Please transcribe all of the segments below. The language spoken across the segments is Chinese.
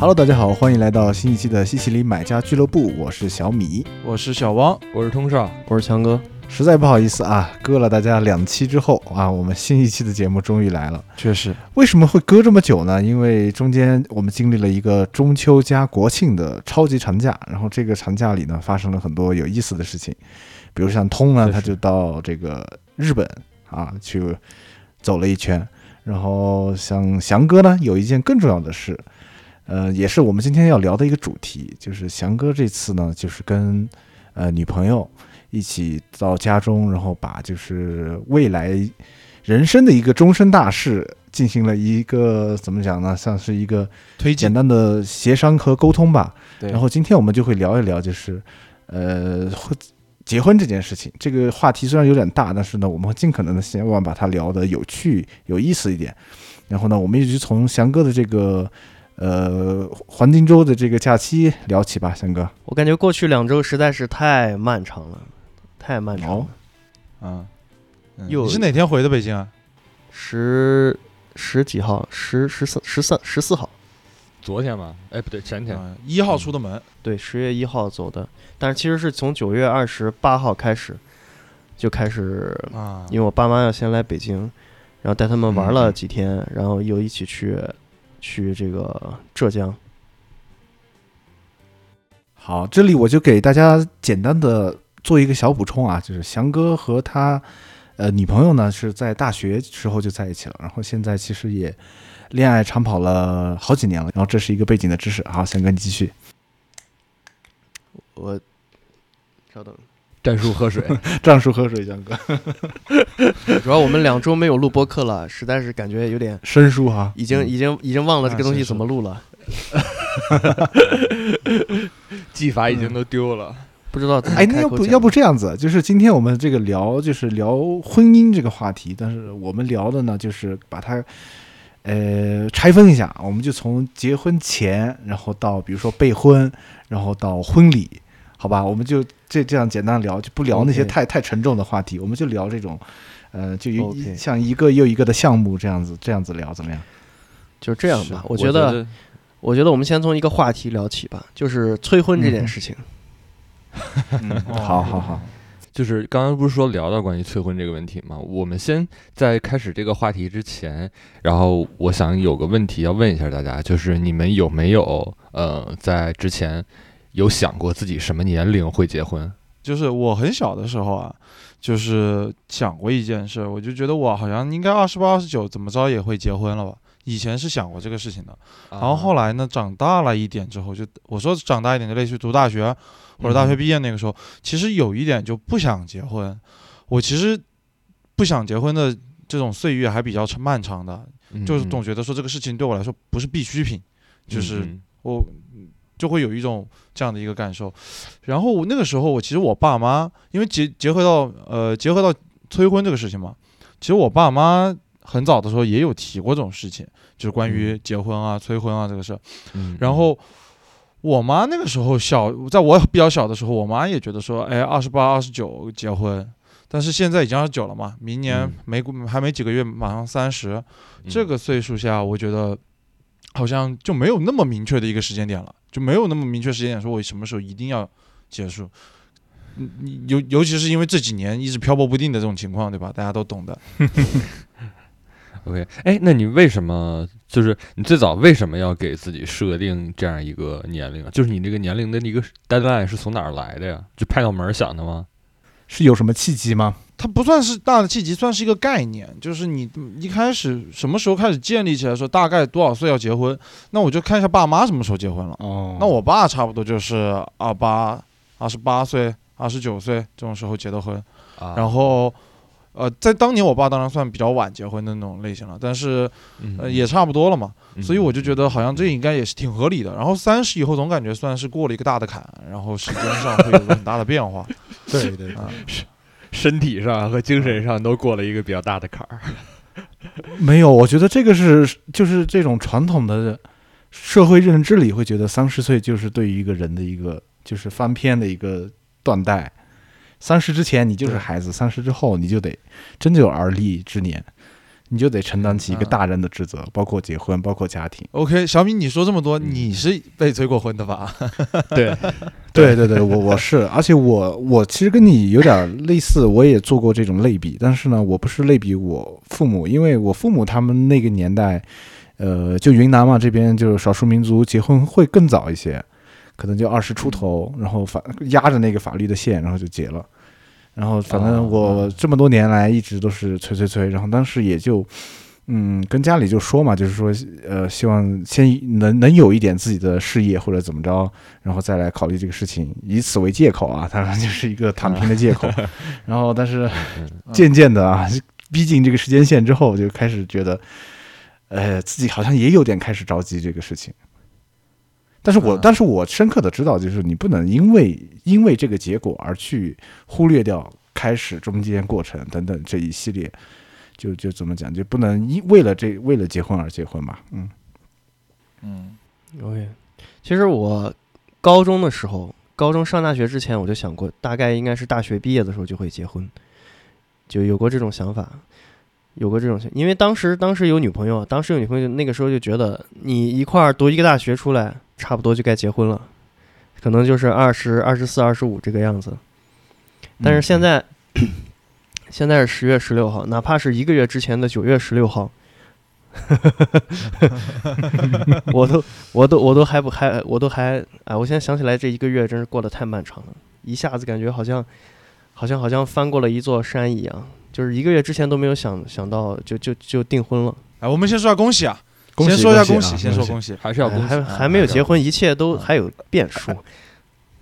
Hello，大家好，欢迎来到新一期的西西里买家俱乐部，我是小米，我是小汪，我是通少，我是强哥。实在不好意思啊，割了大家两期之后啊，我们新一期的节目终于来了。确实，为什么会割这么久呢？因为中间我们经历了一个中秋加国庆的超级长假，然后这个长假里呢，发生了很多有意思的事情，比如像通呢，他就到这个日本啊去走了一圈，然后像翔哥呢，有一件更重要的事，呃，也是我们今天要聊的一个主题，就是翔哥这次呢，就是跟呃女朋友。一起到家中，然后把就是未来人生的一个终身大事进行了一个怎么讲呢？像是一个推简单的协商和沟通吧。对。然后今天我们就会聊一聊，就是呃结婚这件事情。这个话题虽然有点大，但是呢，我们会尽可能的希望把它聊得有趣、有意思一点。然后呢，我们一直从翔哥的这个呃黄金周的这个假期聊起吧，三哥。我感觉过去两周实在是太漫长了。太漫长了，嗯，你是哪天回的北京啊？十十几号？十十四十三十四号？昨天吧？哎，不对，前天一号出的门。对，十月一号走的，但是其实是从九月二十八号开始就开始啊，因为我爸妈要先来北京，然后带他们玩了几天，然后又一起去去这个浙江。好，这里我就给大家简单的。做一个小补充啊，就是翔哥和他，呃，女朋友呢是在大学时候就在一起了，然后现在其实也恋爱长跑了好几年了，然后这是一个背景的知识。好，翔哥你继续。我稍等，战术喝水，战术喝水，翔哥。主要我们两周没有录播客了，实在是感觉有点生疏哈，已经已经已经忘了这个东西怎么录了，技法已经都丢了。不知道哎，那要不要不这样子？就是今天我们这个聊，就是聊婚姻这个话题，但是我们聊的呢，就是把它呃拆分一下，我们就从结婚前，然后到比如说备婚，然后到婚礼，好吧？我们就这这样简单聊，就不聊那些太太沉重的话题，我们就聊这种呃，就一像一个又一个的项目这样子，这样子聊怎么样？就这样吧，我觉得，我觉得我们先从一个话题聊起吧，就是催婚这件事情。好好好，就是刚刚不是说聊到关于催婚这个问题吗？我们先在开始这个话题之前，然后我想有个问题要问一下大家，就是你们有没有呃在之前有想过自己什么年龄会结婚？就是我很小的时候啊，就是想过一件事，我就觉得我好像应该二十八、二十九，怎么着也会结婚了吧。以前是想过这个事情的，然后后来呢，长大了一点之后，就我说长大一点，就类似于读大学或者大学毕业那个时候，其实有一点就不想结婚。我其实不想结婚的这种岁月还比较长漫长的，就是总觉得说这个事情对我来说不是必需品，就是我就会有一种这样的一个感受。然后那个时候，我其实我爸妈，因为结结合到呃结合到催婚这个事情嘛，其实我爸妈。很早的时候也有提过这种事情，就是关于结婚啊、催婚啊这个事。嗯，然后我妈那个时候小，在我比较小的时候，我妈也觉得说，哎，二十八、二十九结婚。但是现在已经二十九了嘛，明年没还没几个月，马上三十，这个岁数下，我觉得好像就没有那么明确的一个时间点了，就没有那么明确时间点，说我什么时候一定要结束。你尤尤其是因为这几年一直漂泊不定的这种情况，对吧？大家都懂的。OK，哎，那你为什么就是你最早为什么要给自己设定这样一个年龄啊？就是你这个年龄的一个 deadline 是从哪儿来的呀？就拍脑门想的吗？是有什么契机吗？它不算是大的契机，算是一个概念。就是你一开始什么时候开始建立起来，说大概多少岁要结婚？那我就看一下爸妈什么时候结婚了。哦，那我爸差不多就是二八、二十八岁、二十九岁这种时候结的婚，然后。呃，在当年，我爸当然算比较晚结婚的那种类型了，但是，呃，也差不多了嘛，所以我就觉得好像这应该也是挺合理的。然后三十以后总感觉算是过了一个大的坎，然后时间上会有很大的变化。对对啊，身体上和精神上都过了一个比较大的坎儿。没有，我觉得这个是就是这种传统的社会认知里会觉得三十岁就是对于一个人的一个就是翻篇的一个断代。三十之前你就是孩子，三十之后你就得真就有而立之年，你就得承担起一个大人的职责，包括结婚，包括家庭。OK，小米，你说这么多，你是被催过婚的吧？对，对对对，我我是，而且我我其实跟你有点类似，我也做过这种类比，但是呢，我不是类比我父母，因为我父母他们那个年代，呃，就云南嘛，这边就是少数民族结婚会更早一些，可能就二十出头，然后法压着那个法律的线，然后就结了。然后反正我这么多年来一直都是催催催，然后当时也就，嗯，跟家里就说嘛，就是说，呃，希望先能能有一点自己的事业或者怎么着，然后再来考虑这个事情，以此为借口啊，当然就是一个躺平的借口。然后但是渐渐的啊，逼近这个时间线之后，就开始觉得，呃，自己好像也有点开始着急这个事情。但是我，但是我深刻的知道，就是你不能因为因为这个结果而去忽略掉开始、中间、过程等等这一系列，就就怎么讲，就不能因为了这为了结婚而结婚吧？嗯嗯，OK。其实我高中的时候，高中上大学之前，我就想过，大概应该是大学毕业的时候就会结婚，就有过这种想法，有过这种情，因为当时当时有女朋友，当时有女朋友，那个时候就觉得你一块儿读一个大学出来。差不多就该结婚了，可能就是二十二十四、二十五这个样子。但是现在，现在是十月十六号，哪怕是一个月之前的九月十六号，我都我都我都还不还我都还哎，我现在想起来这一个月真是过得太漫长了，一下子感觉好像好像好像翻过了一座山一样，就是一个月之前都没有想想到就就就订婚了。哎，我们先说下恭喜啊！先说一下恭喜，先说恭喜，还是要恭喜，还还没有结婚，一切都还有变数。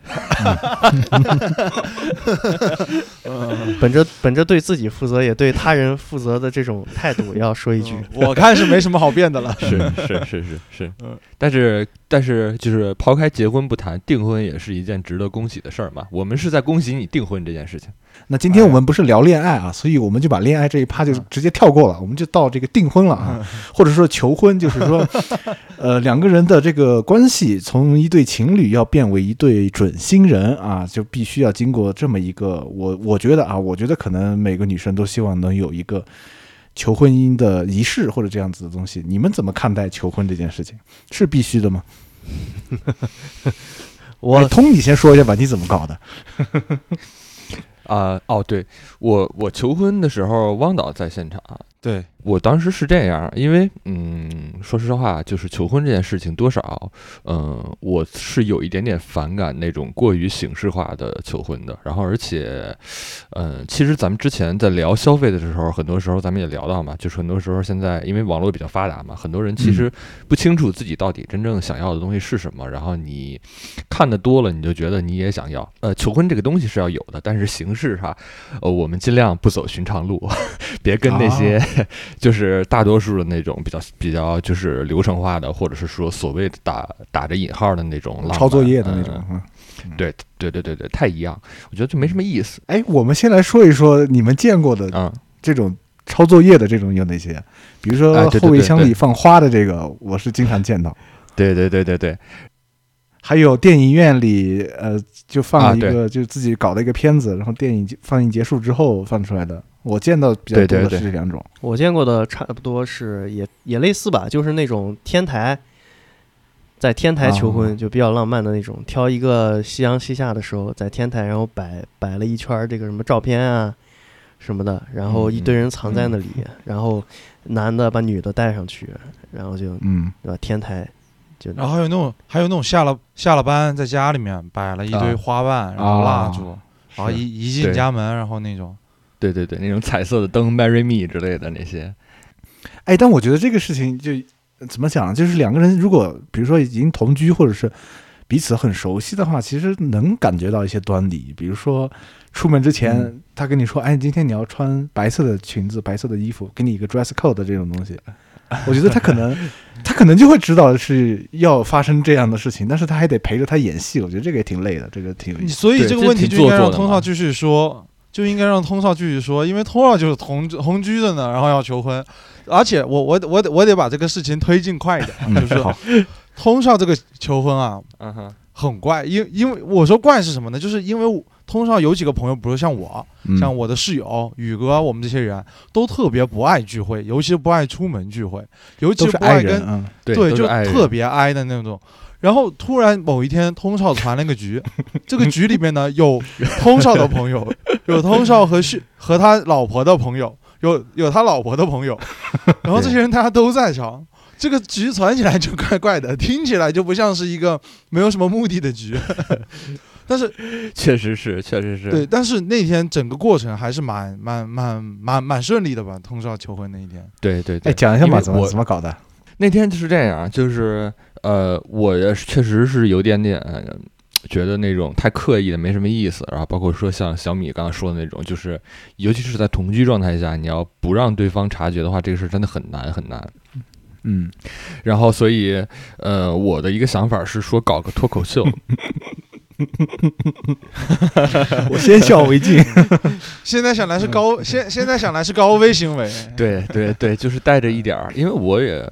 本着本着对自己负责也对他人负责的这种态度，要说一句，我看是没什么好变的了。是是是是是，但是但是就是抛开结婚不谈，订婚也是一件值得恭喜的事儿嘛。我们是在恭喜你订婚这件事情。那今天我们不是聊恋爱啊，所以我们就把恋爱这一趴就直接跳过了，我们就到这个订婚了啊，或者说求婚，就是说，呃，两个人的这个关系从一对情侣要变为一对准新人啊，就必须要经过这么一个，我我觉得啊，我觉得可能每个女生都希望能有一个求婚姻的仪式或者这样子的东西。你们怎么看待求婚这件事情？是必须的吗？我通，你先说一下吧，你怎么搞的？啊哦，对我我求婚的时候，汪导在现场。对我当时是这样，因为嗯，说实话，就是求婚这件事情，多少嗯，我是有一点点反感那种过于形式化的求婚的。然后，而且，嗯，其实咱们之前在聊消费的时候，很多时候咱们也聊到嘛，就是很多时候现在因为网络比较发达嘛，很多人其实不清楚自己到底真正想要的东西是什么。然后你看的多了，你就觉得你也想要。呃，求婚这个东西是要有的，但是形式哈，呃，我们尽量不走寻常路，别跟那些。就是大多数的那种比较比较就是流程化的，或者是说所谓的打打着引号的那种抄作业的那种，对对对对对，太一样，我觉得就没什么意思。哎，我们先来说一说你们见过的嗯这种抄作业的这种有哪些？比如说后备箱里放花的这个，我是经常见到。对对对对对，还有电影院里呃就放一个就自己搞的一个片子，然后电影放映结束之后放出来的。我见到比较多的是这两种，我见过的差不多是也也类似吧，就是那种天台，在天台求婚就比较浪漫的那种，挑一个夕阳西下的时候，在天台然后摆摆了一圈这个什么照片啊什么的，然后一堆人藏在那里，然后男的把女的带上去，然后就嗯。对吧？天台就然后还有那种还有那种下了下了班在家里面摆了一堆花瓣，然后蜡烛，然后一一进家门，然后那种。对对对，那种彩色的灯，Marry Me 之类的那些。哎，但我觉得这个事情就怎么讲，就是两个人如果比如说已经同居，或者是彼此很熟悉的话，其实能感觉到一些端倪。比如说出门之前，他跟你说：“哎，今天你要穿白色的裙子、白色的衣服，给你一个 dress code 这种东西。”我觉得他可能 他可能就会知道是要发生这样的事情，但是他还得陪着他演戏。我觉得这个也挺累的，这个挺所以这个问题就应该让通浩继续说。就应该让通少继续说，因为通少就是同同居的呢，然后要求婚，而且我我我得我得把这个事情推进快一点，就是通少这个求婚啊，很怪，因因为我说怪是什么呢？就是因为通少有几个朋友，比如像我，像我的室友宇哥，我们这些人都特别不爱聚会，尤其不爱出门聚会，尤其不爱跟对，就特别挨的那种。然后突然某一天，通少传了个局，这个局里面呢有通少的朋友，有通少和旭和他老婆的朋友，有有他老婆的朋友，然后这些人大家都在场。这个局传起来就怪怪的，听起来就不像是一个没有什么目的的局，但是确实是，确实是对。但是那天整个过程还是蛮蛮蛮蛮蛮顺利的吧？通少求婚那一天，对对。哎，讲一下吧，怎么怎么搞的？那天就是这样，就是呃，我确实是有点点觉得那种太刻意的没什么意思。然后包括说像小米刚刚说的那种，就是尤其是在同居状态下，你要不让对方察觉的话，这个事真的很难很难。嗯，然后所以，呃，我的一个想法是说搞个脱口秀，我先笑为敬。现在想来是高，现现在想来是高危行为。对对对，就是带着一点儿，因为我也。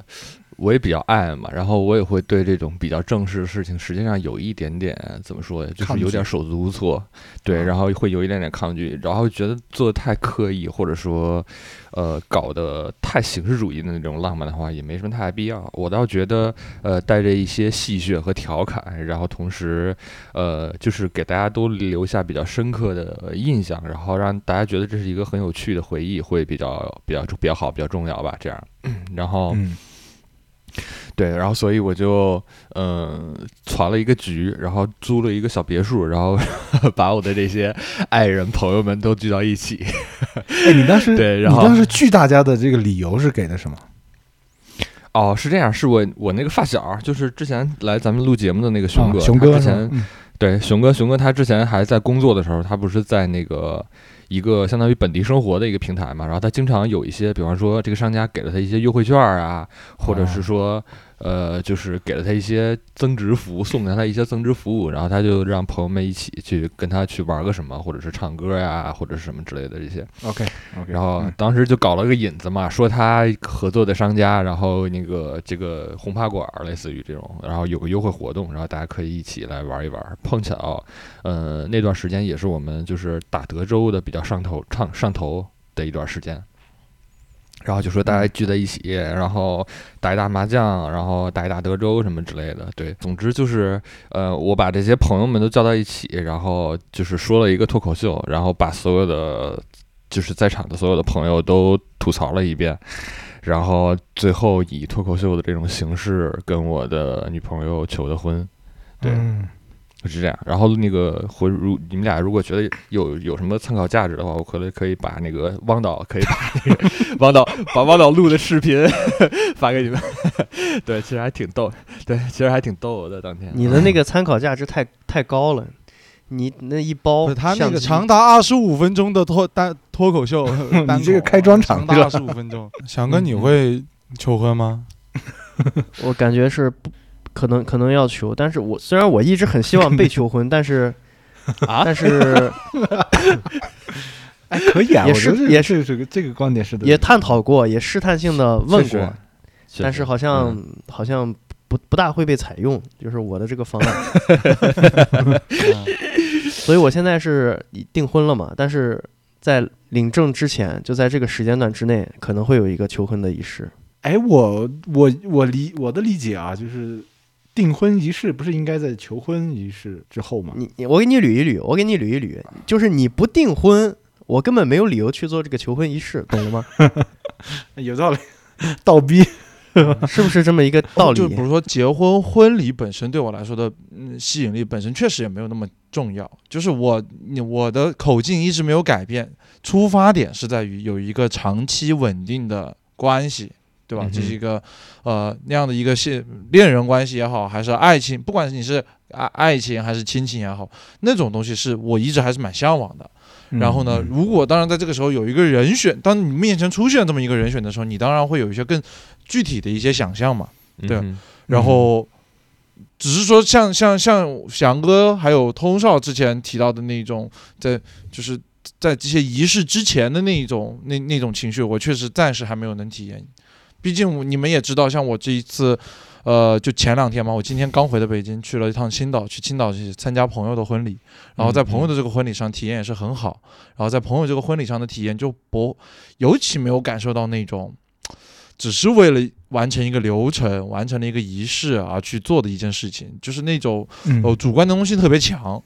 我也比较爱嘛，然后我也会对这种比较正式的事情，实际上有一点点怎么说，就是有点手足无措，对，然后会有一点点抗拒，然后觉得做的太刻意，或者说，呃，搞得太形式主义的那种浪漫的话，也没什么太大必要。我倒觉得，呃，带着一些戏谑和调侃，然后同时，呃，就是给大家都留下比较深刻的印象，然后让大家觉得这是一个很有趣的回忆，会比较比较比较好，比较重要吧。这样，然后。对，然后所以我就嗯传了一个局，然后租了一个小别墅，然后 把我的这些爱人朋友们都聚到一起。哎，你当时 对，然后你当时聚大家的这个理由是给的什么？哦，是这样，是我我那个发小，就是之前来咱们录节目的那个熊哥，熊哥之前对熊哥，熊哥他之前还在工作的时候，他不是在那个。一个相当于本地生活的一个平台嘛，然后他经常有一些，比方说这个商家给了他一些优惠券啊，或者是说。呃，就是给了他一些增值服务，送给他一些增值服务，然后他就让朋友们一起去跟他去玩个什么，或者是唱歌呀，或者是什么之类的这些。OK，OK。然后当时就搞了个引子嘛，说他合作的商家，然后那个这个轰趴馆类似于这种，然后有个优惠活动，然后大家可以一起来玩一玩。碰巧，呃，那段时间也是我们就是打德州的比较上头、唱上头的一段时间。然后就说大家聚在一起，然后打一打麻将，然后打一打德州什么之类的。对，总之就是，呃，我把这些朋友们都叫到一起，然后就是说了一个脱口秀，然后把所有的就是在场的所有的朋友都吐槽了一遍，然后最后以脱口秀的这种形式跟我的女朋友求的婚。对。是这样，然后那个回如你们俩如果觉得有有什么参考价值的话，我可能可以把那个汪导可以把那个汪导把汪导录的视频 发给你们。对，其实还挺逗。对，其实还挺逗的。当天你的那个参考价值太太高了，你那一包他那个长达二十五分钟的脱单脱口秀，你这个开专场长达二十五分钟。翔哥，你会求婚吗？我感觉是不。可能可能要求，但是我虽然我一直很希望被 求婚，但是啊，但是 哎，可以啊，也是也是这个这个观点是的，也探讨过，也试探性的问过，但是好像好像不不大会被采用，就是我的这个方案，所以我现在是订婚了嘛，但是在领证之前，就在这个时间段之内，可能会有一个求婚的仪式。哎，我我我理我的理解啊，就是。订婚仪式不是应该在求婚仪式之后吗？你你我给你捋一捋，我给你捋一捋，就是你不订婚，我根本没有理由去做这个求婚仪式，懂了吗？有道理，倒逼 是不是这么一个道理？就比如说结婚婚礼本身对我来说的吸引力本身确实也没有那么重要，就是我你我的口径一直没有改变，出发点是在于有一个长期稳定的关系。对吧？这是一个，呃，那样的一个恋恋人关系也好，还是爱情，不管是你是爱爱情还是亲情也好，那种东西是我一直还是蛮向往的。然后呢，如果当然在这个时候有一个人选，当你面前出现这么一个人选的时候，你当然会有一些更具体的一些想象嘛。对。然后，只是说像像像翔哥还有通少之前提到的那种，在就是在这些仪式之前的那一种那那种情绪，我确实暂时还没有能体验。毕竟你们也知道，像我这一次，呃，就前两天嘛，我今天刚回的北京，去了一趟青岛，去青岛去参加朋友的婚礼，然后在朋友的这个婚礼上体验也是很好，然后在朋友这个婚礼上的体验就不，尤其没有感受到那种，只是为了完成一个流程、完成了一个仪式而去做的一件事情，就是那种呃主观的东西特别强。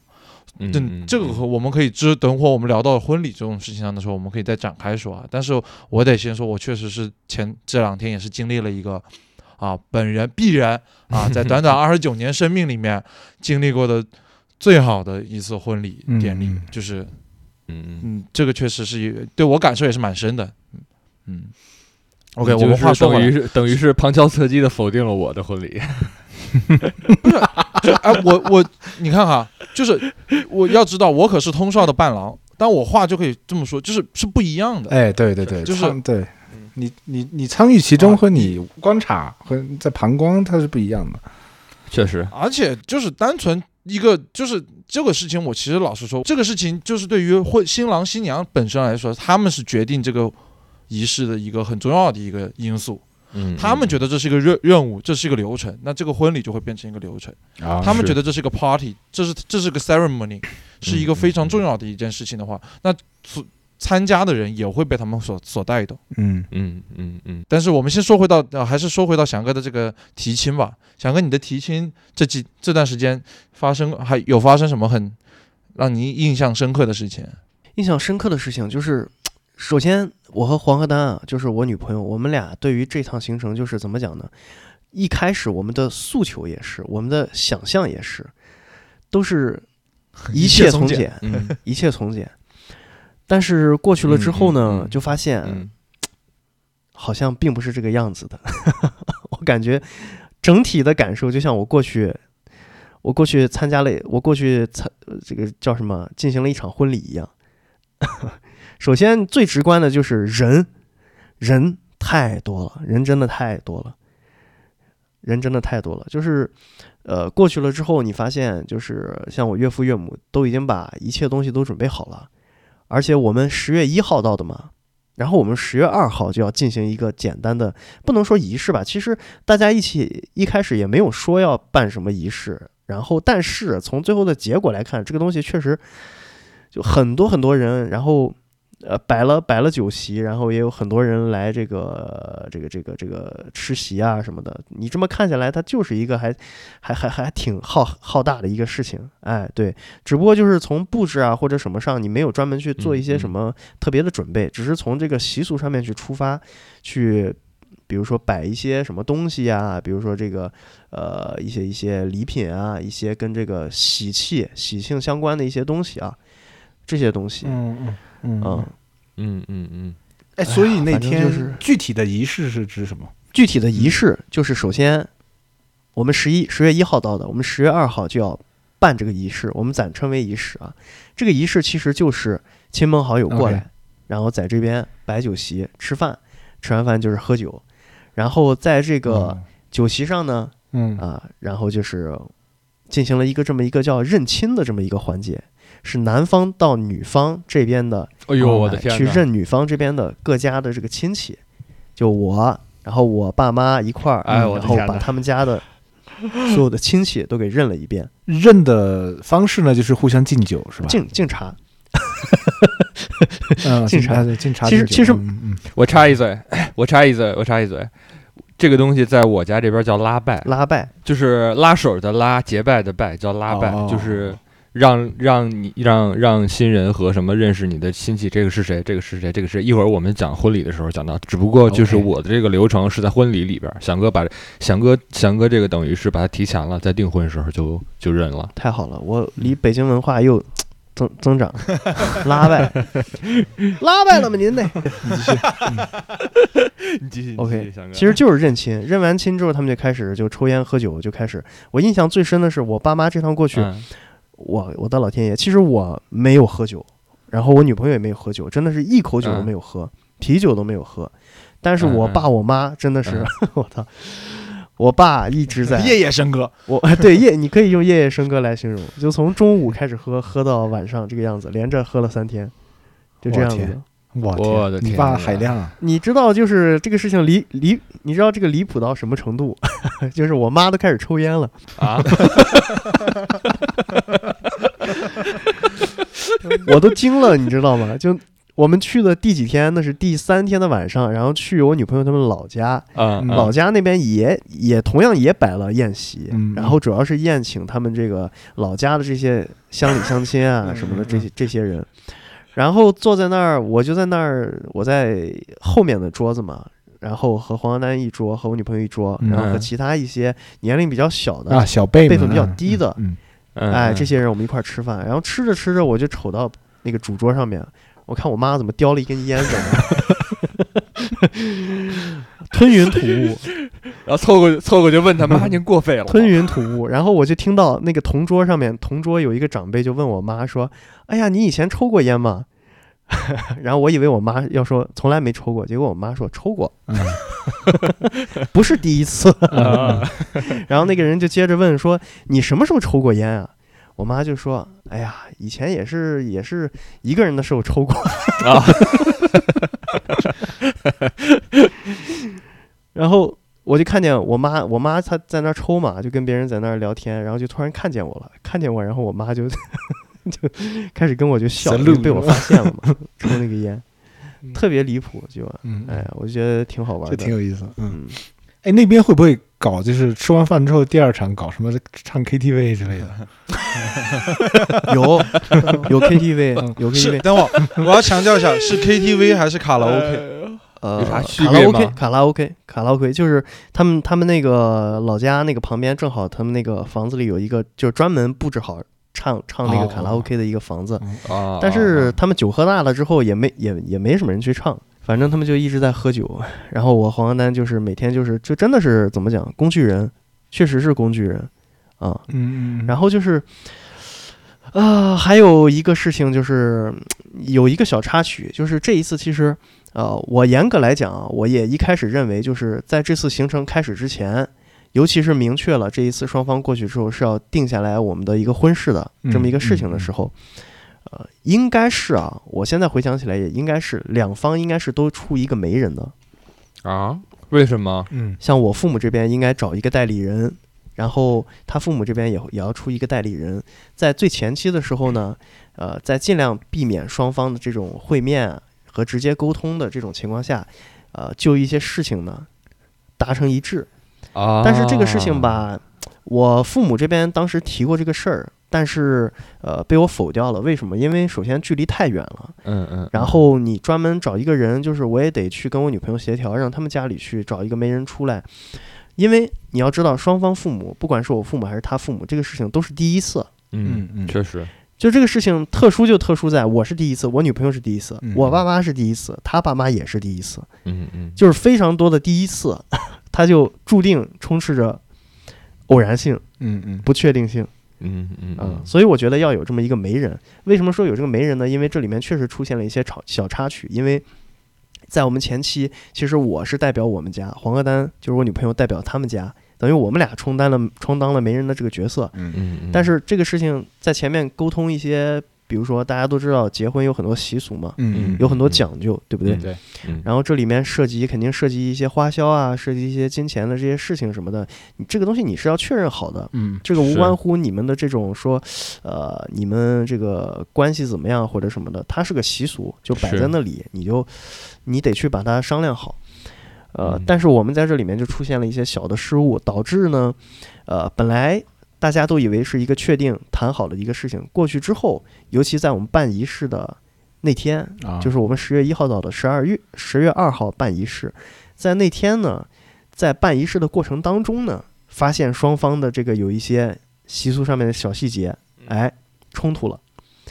嗯，这个我们可以知，等会儿我们聊到婚礼这种事情上的时候，我们可以再展开说啊。但是我得先说，我确实是前这两天也是经历了一个啊，本人必然啊，在短短二十九年生命里面经历过的最好的一次婚礼典礼，就是，嗯嗯，这个确实是对我感受也是蛮深的，嗯嗯。OK，我们话说等于是等于是旁敲侧击的否定了我的婚礼。不是，就哎，我我你看哈，就是我要知道，我可是通少的伴郎，但我话就可以这么说，就是是不一样的。哎，对对对，就是对，你你你参与其中和你观察和在旁观，它是不一样的，确实。而且就是单纯一个，就是这个事情，我其实老实说，这个事情就是对于婚新郎新娘本身来说，他们是决定这个仪式的一个很重要的一个因素。嗯，他们觉得这是一个任任务，这是一个流程，那这个婚礼就会变成一个流程。他们觉得这是一个 party，这是这是个 ceremony，是一个非常重要的一件事情的话，那参加的人也会被他们所所带动。嗯嗯嗯嗯。但是我们先说回到，还是说回到翔哥的这个提亲吧。翔哥，你的提亲这几这段时间发生还有发生什么很让你印象深刻的事情？印象深刻的事情就是。首先，我和黄河丹啊，就是我女朋友，我们俩对于这趟行程就是怎么讲呢？一开始我们的诉求也是，我们的想象也是，都是一切从简，一切从简。但是过去了之后呢，就发现好像并不是这个样子的。我感觉整体的感受就像我过去，我过去参加了，我过去参这个叫什么，进行了一场婚礼一样。首先，最直观的就是人，人太多了，人真的太多了，人真的太多了。就是，呃，过去了之后，你发现，就是像我岳父岳母都已经把一切东西都准备好了，而且我们十月一号到的嘛，然后我们十月二号就要进行一个简单的，不能说仪式吧，其实大家一起一开始也没有说要办什么仪式，然后但是从最后的结果来看，这个东西确实就很多很多人，然后。呃，摆了摆了酒席，然后也有很多人来这个这个这个这个吃席啊什么的。你这么看下来，它就是一个还还还还挺浩浩大的一个事情。哎，对，只不过就是从布置啊或者什么上，你没有专门去做一些什么特别的准备，只是从这个习俗上面去出发，去比如说摆一些什么东西呀，比如说这个呃一些一些礼品啊，一些跟这个喜气喜庆相关的一些东西啊，这些东西。嗯嗯。嗯。嗯。嗯嗯，哎，所以那天具体的仪式是指什么？具体的仪式就是首先，我们十一十月一号到的，我们十月二号就要办这个仪式，我们暂称为仪式啊。这个仪式其实就是亲朋好友过来，然后在这边摆酒席吃饭，吃完饭就是喝酒，然后在这个酒席上呢，嗯。啊，然后就是进行了一个这么一个叫认亲的这么一个环节。是男方到女方这边的，哎呦我的天，去认女方这边的各家的这个亲戚，就我，然后我爸妈一块儿，哎，然后把他们家的 所有的亲戚都给认了一遍。认的方式呢，就是互相敬酒，是吧？敬敬茶，敬茶，敬茶。其实其实，我插一嘴，我插一嘴，我插一嘴，这个东西在我家这边叫拉拜，拉拜就是拉手的拉，结拜的拜，叫拉拜，就是。让让你让让新人和什么认识你的亲戚，这个是谁？这个是谁？这个是一会儿我们讲婚礼的时候讲到。只不过就是我的这个流程是在婚礼里边，翔哥把翔哥翔哥这个等于是把它提前了，在订婚的时候就就认了。太好了，我离北京文化又增增长，拉外 拉外了吗？您得 你继续，你继续。OK，其实就是认亲，认完亲之后，他们就开始就抽烟喝酒，就开始。我印象最深的是我爸妈这趟过去。我我的老天爷，其实我没有喝酒，然后我女朋友也没有喝酒，真的是一口酒都没有喝，啤酒都没有喝。但是我爸我妈真的是，我操，我爸一直在夜夜笙歌。我对夜，你可以用夜夜笙歌来形容，就从中午开始喝，喝到晚上这个样子，连着喝了三天，就这样子。我我的你爸海量啊，你知道，就是这个事情离离，你知道这个离谱到什么程度？就是我妈都开始抽烟了，啊，我都惊了，你知道吗？就我们去的第几天？那是第三天的晚上，然后去我女朋友他们老家，嗯，老家那边也也同样也摆了宴席，嗯。然后主要是宴请他们这个老家的这些乡里乡亲啊嗯 什么的这些这些人，然后坐在那儿，我就在那儿，我在后面的桌子嘛。然后和黄丹丹一桌，和我女朋友一桌，嗯然后和其他一些年龄比较小的啊，小辈辈分比较嗯低的嗯，嗯哎，这些人我们一块儿吃饭，然后吃着吃着，我就瞅到那个主桌上面，我看我妈怎么叼了一根烟在那儿，吞云吐雾，然后凑过去凑过去问他 妈，您过肺了？吞云吐雾。然后我就听到那个同桌上面，同桌有一个长辈就问我妈说：“哎呀，你以前抽过烟吗？” 然后我以为我妈要说从来没抽过，结果我妈说抽过，嗯不是第一次。啊，然后那个人就接着问说：“你什么时候抽过烟啊？”我妈就说：“哎呀，以前也是也是一个人的时候抽过。”啊，然后我就看见我妈，我妈她在那抽嘛，就跟别人在那聊天，然后就突然看见我了，看见我，然后我妈就 就开始跟我就笑，被我发现了嘛，抽那个烟，嗯特别离谱，就嗯，哎呀，我就觉得挺好玩这的，挺有意思。嗯，嗯，哎，那边会不会搞就是吃完饭之后第二场搞什么唱 KTV 之类的？有有 KTV，有，KTV，等会儿我要强调一下，是 KTV 还是卡拉 OK？呃有啥，区卡拉别 OK，吗卡拉 OK，卡拉 OK 就是他们他们那个老家那个旁边，正好他们那个房子里有一个，就是专门布置好唱唱那个卡拉哦 OK 的一个房子。啊，但是啊他们酒喝大了之后，也没也也没什么人去唱，反正他们就一直在喝酒。然后我黄冈丹就是每天就是就真的是怎么讲，工具人，确实是工具人啊。嗯嗯，然后就是，啊、还有一个事情就是嗯有一个小插曲，就是这一次其实，呃，我严格来讲啊，我也一开始认为就是在这次行程开始之前。尤其是明确了这一次双方过去之后是要定下来我们的一个婚事的这么一个事情的时候，呃，应该是啊，我现在回想起来也应该是两方应该是都出一个媒人的，啊，为什么？嗯像我父母这边应该找一个代理人，然后他父母这边也也要出一个代理人，在最前期的时候呢，呃，在尽量避免双方的这种会面和直接沟通的这种情况下，呃，就一些事情呢达成一致。啊，但是这个事情，吧，我父母这边当时提过这个事儿，但是呃被我否掉了。为什么？因为首先距离太远了。嗯嗯，然后你专门找一个人，就是我也得去跟我女朋友协调，让他们家里去找一个媒人出来，因为你要知道，双方父母，不管是我父母还是他父母，这个事情都是第一次。嗯嗯确实，就这个事情特殊，就特殊在我是第一次，我女朋友是第一次，嗯我爸妈是第一次，他爸妈也是第一次，嗯嗯，就是非常多的第一次，他就注定充斥着偶然性、嗯嗯不确定性。嗯嗯嗯嗯，所以我觉得要有这么一个媒人。为什么说有这个媒人呢？因为这里面确实出现了一些小小插曲。因为在我们前期，其实我是代表我们家，黄鹤丹就是我女朋友代表他们家，等于我们俩充当了充当了媒人的这个角色。嗯嗯嗯，但是这个事情在前面沟通一些，比如说大家都知道结婚有很多习俗嘛，嗯有很多讲究，对不对？嗯对，嗯然后这里面涉及肯定涉及一些花销啊，涉及一些金钱的这些事情什么的，你这个东西你是要确认好的。嗯这个无关乎你们的这种说，呃，你们这个关系怎么样或者什么的，它是个习俗，就摆在那里，你就你得去把它商量好。呃，嗯但是我们在这里面就出现了一些小的失误，导致呢，呃，本来大家都以为是一个确定谈好的一个事情，过去之后，尤其在我们办仪式的那天，啊，就是我们十月一号到的十二月十月二号办仪式，在那天呢，在办仪式的过程当中呢，发现双方的这个有一些习俗上面的小细节，哎，冲突了。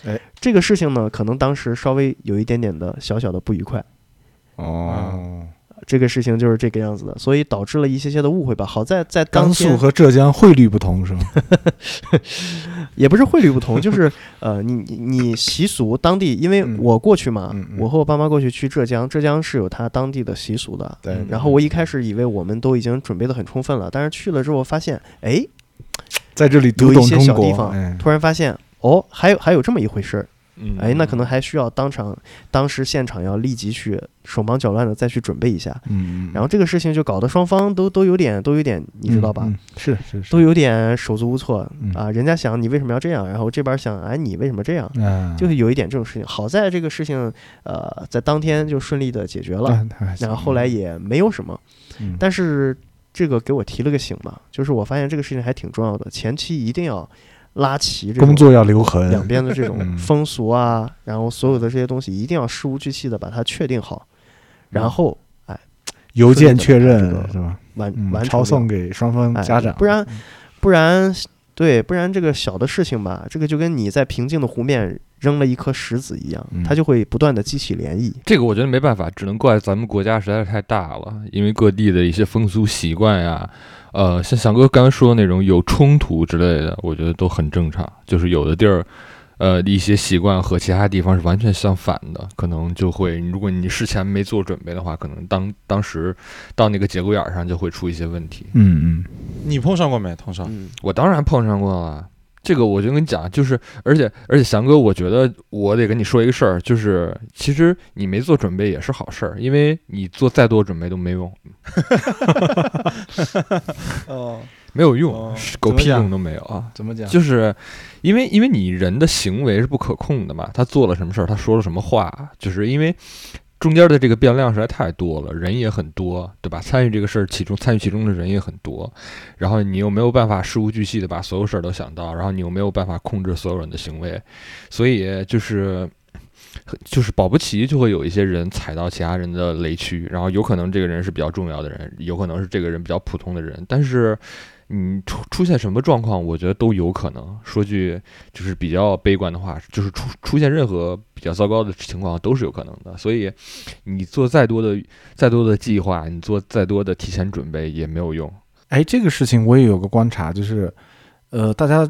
哎，这个事情呢，可能当时稍微有一点点的小小的不愉快，哦，这个事情就是这个样子的，所以导致了一些些的误会吧。好在在当甘肃和浙江汇率不同是吗？也不是汇率不同，就是 呃，你你你习俗当地，因为嗯。我过去嘛，我和我爸妈过去去浙江，浙江是有它当地的习俗的，对。嗯然后我一开始以为我们都已经准备的很充分了，但是去了之后发现，哎，在这里读有一些懂中国，小地方哎。突然发现，哦，还有还有这么一回事儿，嗯，哎，那可能还需要当场、当时现场要立即去手忙脚乱的再去准备一下，嗯，然后这个事情就搞得双方都都有点都有点，你知道吧？是是是，都有点手足无措嗯啊。人家想你为什么要这样，然后这边想哎你为什么这样，嗯，就是有一点这种事情。好在这个事情呃在当天就顺利的解决了，然后后来也没有什么，嗯但是这个给我提了个醒嘛，就是我发现这个事情还挺重要的，前期一定要拉齐这种工作要留痕，两边的这种嗯。风俗啊，然后所有的这些东西一定要事无巨细的把它确定好，然后哎邮件确认是吧？完嗯，完抄送给双方哎家长，不然不然对，不然这个小的事情吧，这个就跟你在平静的湖面扔了一颗石子一样，嗯。它就会不断的激起涟漪。这个我觉得没办法，只能怪咱们国家实在是太大了，因为各地的一些风俗习惯呀，呃，像翔哥刚刚说的那种有冲突之类的，我觉得都很正常。就是有的地儿，呃，一些习惯和其他地方是完全相反的，可能就会，如果你事前没做准备的话，可能当当时到那个节骨眼儿上就会出一些问题。嗯嗯，你碰上过没？通常嗯，我当然碰上过了。这个我就跟你讲，就是而且而且，翔哥，我觉得我得跟你说一个事儿，就是其实你没做准备也是好事儿，因为你做再多准备都没用，哦，没有用，哦是狗怎么讲屁用都没有啊！怎么讲？就是因为因为你人的行为是不可控的嘛，他做了什么事儿，他说了什么话，就是因为中间的这个变量实在太多了，人也很多，对吧？参与这个事儿，其中参与其中的人也很多，然后你又没有办法事无巨细的把所有事儿都想到，然后你又没有办法控制所有人的行为，所以就是。就是保不齐就会有一些人踩到其他人的雷区，然后有可能这个人是比较重要的人，有可能是这个人比较普通的人，但是你出出现什么状况，我觉得都有可能。说句就是比较悲观的话，就是出出现任何比较糟糕的情况都是有可能的。所以你做再多的再多的计划，你做再多的提前准备也没有用。哎，这个事情我也有个观察，就是，呃，大家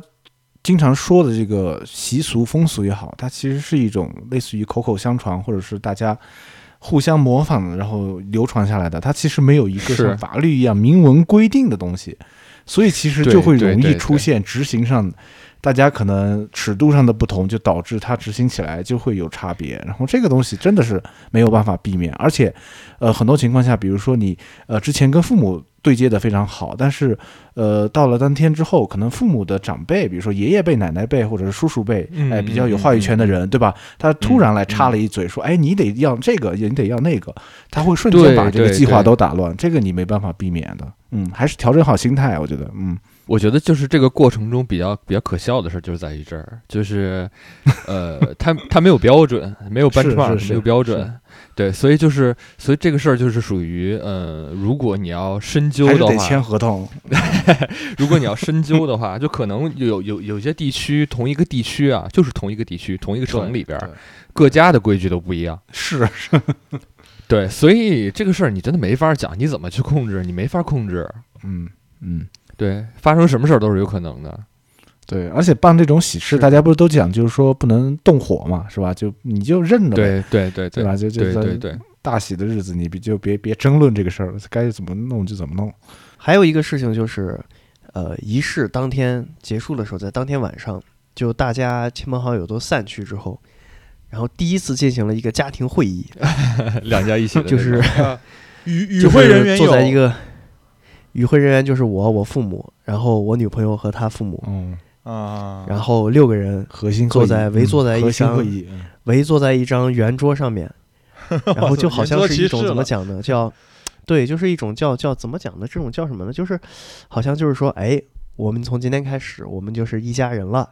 经常说的这个习俗风俗也好，它其实是一种类似于口口相传，或者是大家互相模仿，然后流传下来的。它其实没有一个像法律一样明文规定的东西，所以其实就会容易出现执行上。大家可能尺度上的不同，就导致它执行起来就会有差别。然后这个东西真的是没有办法避免，而且，呃，很多情况下，比如说你呃之前跟父母对接的非常好，但是呃到了当天之后，可能父母的长辈，比如说爷爷辈、奶奶辈或者是叔叔辈，嗯哎比较有话语权的人，对吧？他突然来插了一嘴，嗯说：“哎，你得要这个，你得要那个。”他会瞬间把这个计划都打乱，这个你没办法避免的。嗯，还是调整好心态，我觉得，嗯。我觉得就是这个过程中比较比较可笑的事儿，就是在于这儿，就是，呃，他他没有标准，没有是 benchmark，没有标准，对，所以就是，所以这个事儿就是属于，呃，如果你要深究的话得签话，合同 如果你要深究的话，就可能有有有些地区，同一个地区啊，就是同一个地区，同一个城里边儿，各家的规矩都不一样，是是对，所以这个事儿你真的没法讲，你怎么去控制？你没法控制，嗯嗯，对，发生什么事儿都是有可能的。对，而且办这种喜事，大家不是都讲，就是说不能动火嘛，是吧？就你就认着呗，对对对对吧？就就在对对对，大喜的日子，你别就别别争论这个事儿了，该怎么弄就怎么弄。还有一个事情就是，呃，仪式当天结束的时候，在当天晚上，就大家亲朋好友都散去之后，然后第一次进行了一个家庭会议，两家一起的就，是与与会人员坐在一个与会人员就是我、我父母，然后我女朋友和她父母，嗯，啊，然后六个人核心坐在围坐在一张围坐在一张圆桌上面，然后就好像是一种怎么讲呢？叫对，就是一种叫叫怎么讲呢？这种叫什么呢？就是好像就是说，哎，我们从今天开始，我们就是一家人了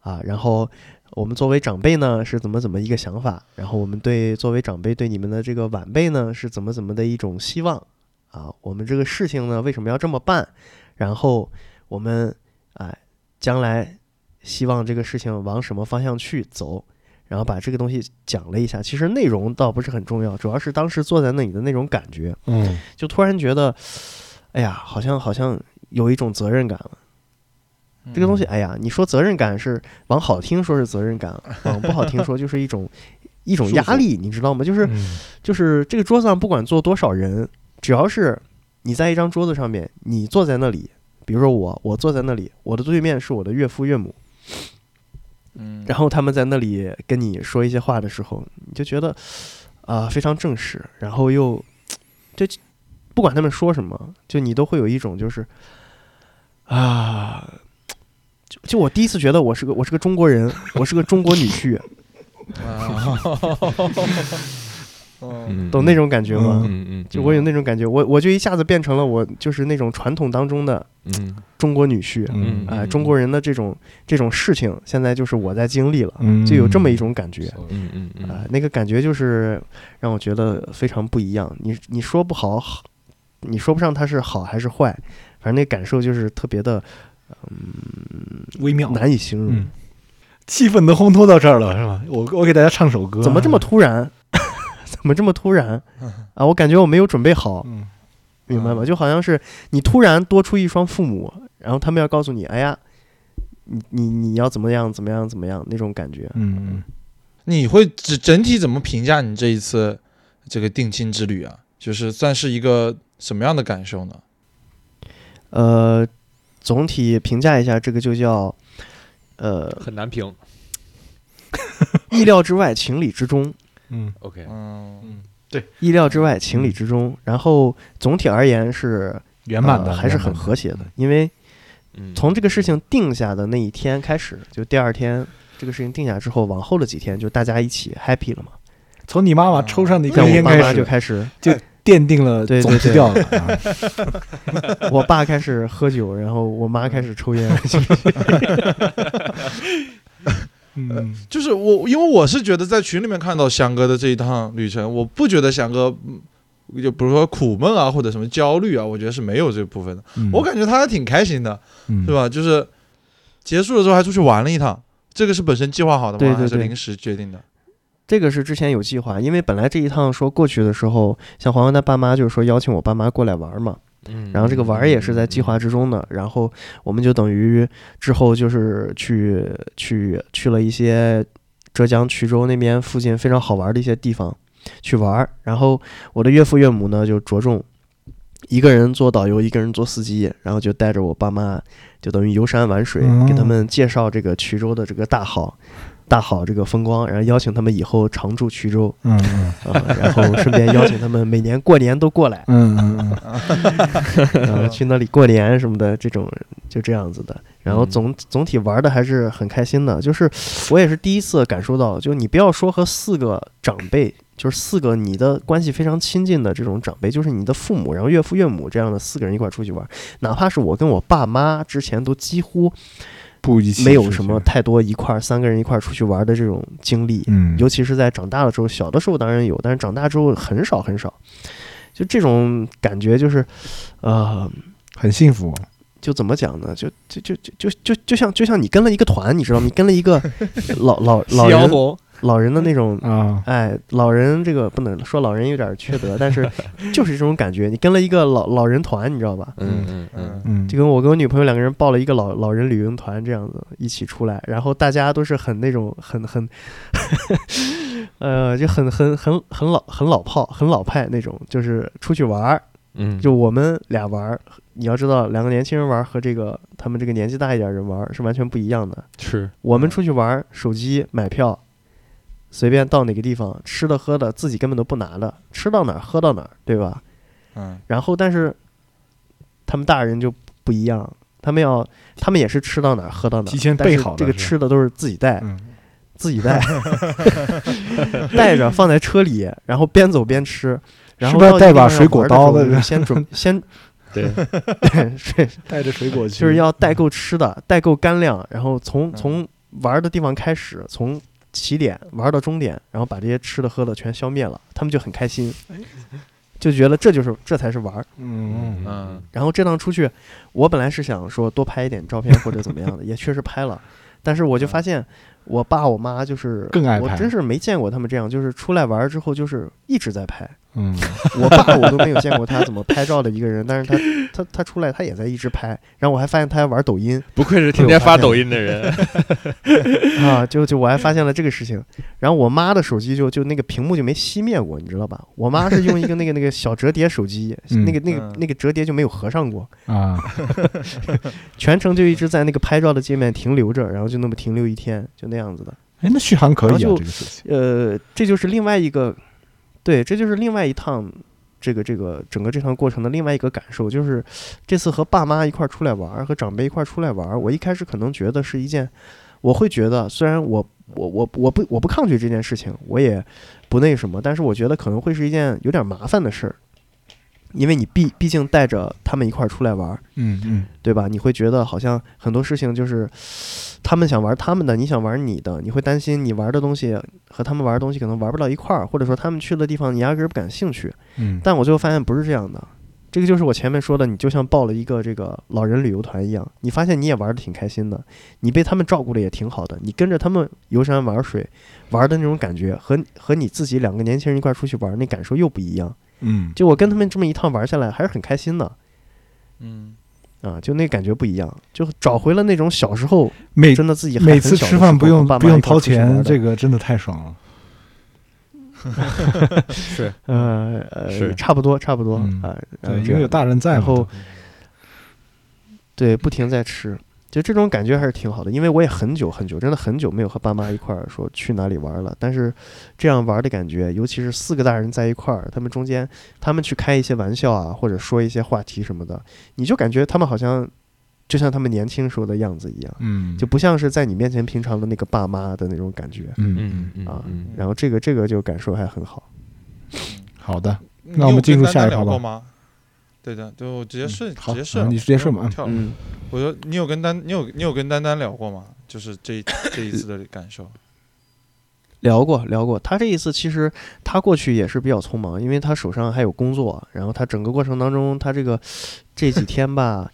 啊。然后我们作为长辈呢，是怎么怎么一个想法？然后我们对作为长辈对你们的这个晚辈呢，是怎么怎么的一种希望啊？我们这个事情呢，为什么要这么办？然后我们哎，将来希望这个事情往什么方向去走？然后把这个东西讲了一下，其实内容倒不是很重要，主要是当时坐在那里的那种感觉，嗯，就突然觉得，哎呀，好像好像有一种责任感了。这个东西，哎呀，你说责任感是往好听说是责任感，往不好听说就是一种一种压力，你知道吗？就是嗯。就是这个桌子上不管坐多少人，只要是你在一张桌子上面，你坐在那里，比如说我，我坐在那里，我的对面是我的岳父岳母，嗯，然后他们在那里跟你说一些话的时候，你就觉得啊、非常正式，然后又就不管他们说什么，就你都会有一种就是啊，就就我第一次觉得我是个我是个中国人，我是个中国女婿，嗯，懂那种感觉吗？嗯嗯，就我有那种感觉，我我就一下子变成了我就是那种传统当中的嗯。中国女婿，嗯。哎、中国人的这种这种事情，现在就是我在经历了，嗯。就有这么一种感觉。嗯嗯嗯。啊、那个感觉就是让我觉得非常不一样。你你说不好，好你说不上它是好还是坏，反正那感受就是特别的微妙，难以形容。嗯，气氛都烘托到这儿了，是吧？我我给大家唱首歌，怎么这么突然？怎么这么突然 啊？我感觉我没有准备好，嗯明白吗？就好像是你突然多出一双父母，然后他们要告诉你，哎呀，你你你要怎么样怎么样怎么样那种感觉。嗯你会整整体怎么评价你这一次这个定亲之旅啊？就是算是一个什么样的感受呢？呃，总体评价一下，这个就叫呃很难评。意料之外，情理之中。嗯 OK，嗯对意料之外，情理之中。然后总体而言是圆满的呃还是很和谐的，因为嗯从这个事情定下的那一天开始，就第二天这个事情定下之后，往后的几天就大家一起 happy 了嘛。从你妈妈抽上的一像根烟开始就开始，开始，奠定了总基调了啊。我爸开始喝酒，然后我妈开始抽烟。嗯就是我，因为我是觉得在群里面看到翔哥的这一趟旅程，我不觉得翔哥，嗯就比如说苦闷啊或者什么焦虑啊，我觉得是没有这部分的。嗯我感觉他还挺开心的，嗯是吧？就是结束了之后还出去玩了一趟，这个是本身计划好的吗？对对对还是临时决定的？这个是之前有计划，因为本来这一趟说过去的时候，像黄黄他爸妈就是说邀请我爸妈过来玩嘛，嗯然后这个玩儿也是在计划之中的，然后我们就等于之后就是去去去了一些浙江衢州那边附近非常好玩的一些地方去玩儿，然后我的岳父岳母呢就着重一个人做导游，一个人做司机，然后就带着我爸妈就等于游山玩水，嗯给他们介绍这个衢州的这个大好。大好这个风光，然后邀请他们以后常驻衢州。嗯 然后顺便邀请他们每年过年都过来，嗯嗯嗯。然后 去那里过年什么的，这种就这样子的。然后嗯。总总体玩的还是很开心的，就是我也是第一次感受到，就你不要说和四个长辈，就是四个你的关系非常亲近的这种长辈，就是你的父母，然后岳父岳母这样的四个人一块出去玩，哪怕是我跟我爸妈之前都几乎不一起没有什么太多一块儿三个人一块儿出去玩的这种经历，嗯，尤其是在长大了之后，小的时候当然有，但是长大之后很少很少。就这种感觉，就是，呃，很幸福。就怎么讲呢？就就就就就就就像就像你跟了一个团，你知道吗？你跟了一个 老老老老人的那种，啊，哎，老人这个不能说老人有点缺德，但是 就是这种感觉。你跟了一个老老人团，你知道吧？嗯嗯嗯嗯，就跟我跟我女朋友两个人报了一个老老人旅行团这样子一起出来，然后大家都是很那种很很，呃，就很很很很老很老炮很老派那种，就是出去玩儿，嗯，就我们俩玩儿，你要知道两个年轻人玩儿和这个他们这个年纪大一点人玩儿是完全不一样的。是我们出去玩儿，手机买票，随便到哪个地方吃的喝的自己根本都不拿的，吃到哪儿喝到哪儿，对吧？嗯。然后但是他们大人就不一样，他们要他们也是吃到哪儿喝到哪儿，提前备好这个吃的都是自己带，嗯。自己带，带着放在车里，然后边走边吃。然后是不是到带把水果刀先准 先 对，带着水果去，就是要带够吃的，带够干粮，然后从嗯。从玩的地方开始，从起点玩到终点，然后把这些吃的喝的全消灭了，他们就很开心，就觉得这就是这才是玩儿。嗯。嗯。嗯然后这趟出去，我本来是想说多拍一点照片或者怎么样的，也确实拍了，但是我就发现我爸我妈就是更爱拍。我真是没见过他们这样，就是出来玩之后就是一直在拍。嗯我爸我都没有见过他怎么拍照的一个人，但是他他他出来他也在一直拍，然后我还发现他还玩抖音不愧是天天发抖音的人 啊，就就我还发现了这个事情，然后我妈的手机就就那个屏幕就没熄灭过，你知道吧？我妈是用一个那个那个小折叠手机，嗯那个那个嗯那个折叠就没有合上过，啊，全程就一直在那个拍照的界面停留着，然后就那么停留一天，就那样。子的。哎，那续航可以啊，然后就这个事情。呃，这就是另外一个，对，这就是另外一趟这个这个整个这趟过程的另外一个感受，就是这次和爸妈一块儿出来玩儿，和长辈一块儿出来玩儿，我一开始可能觉得是一件，我会觉得虽然我我我我不我不抗拒这件事情，我也不那什么，但是我觉得可能会是一件有点麻烦的事儿，因为你毕毕竟带着他们一块儿出来玩儿，嗯嗯对吧？你会觉得好像很多事情就是他们想玩他们的，你想玩你的，你会担心你玩的东西和他们玩的东西可能玩不到一块儿，或者说他们去的地方你压根儿不感兴趣。嗯，但我最后发现不是这样的，这个就是我前面说的，你就像报了一个这个老人旅游团一样，你发现你也玩的挺开心的，你被他们照顾的也挺好的，你跟着他们游山玩水，玩的那种感觉和和你自己两个年轻人一块出去玩那感受又不一样。嗯，就我跟他们这么一趟玩下来，还是很开心的。嗯，啊，就那感觉不一样，就找回了那种小时候每真的自己还每次吃饭不用爸妈不用掏钱，这个真的太爽了。是呃呃是差不多差不多啊因为有大人在。然后对不停在吃，就这种感觉还是挺好的，因为我也很久很久，真的很久没有和爸妈一块儿说去哪里玩了，但是这样玩的感觉，尤其是四个大人在一块儿，他们中间他们去开一些玩笑啊，或者说一些话题什么的，你就感觉他们好像就像他们年轻时候的样子一样。嗯，就不像是在你面前平常的那个爸妈的那种感觉，嗯嗯嗯啊嗯然后这个这个就感受还很好。好的，那我们进入下一趴吧？对的，就我直接顺，好直接顺你直接顺吧不用跳。嗯，我说你有跟丹，你有你有跟丹丹聊过吗？就是这这一次的 感受。聊过聊过，他这一次其实他过去也是比较匆忙，因为他手上还有工作，然后他整个过程当中，他这个这几天吧，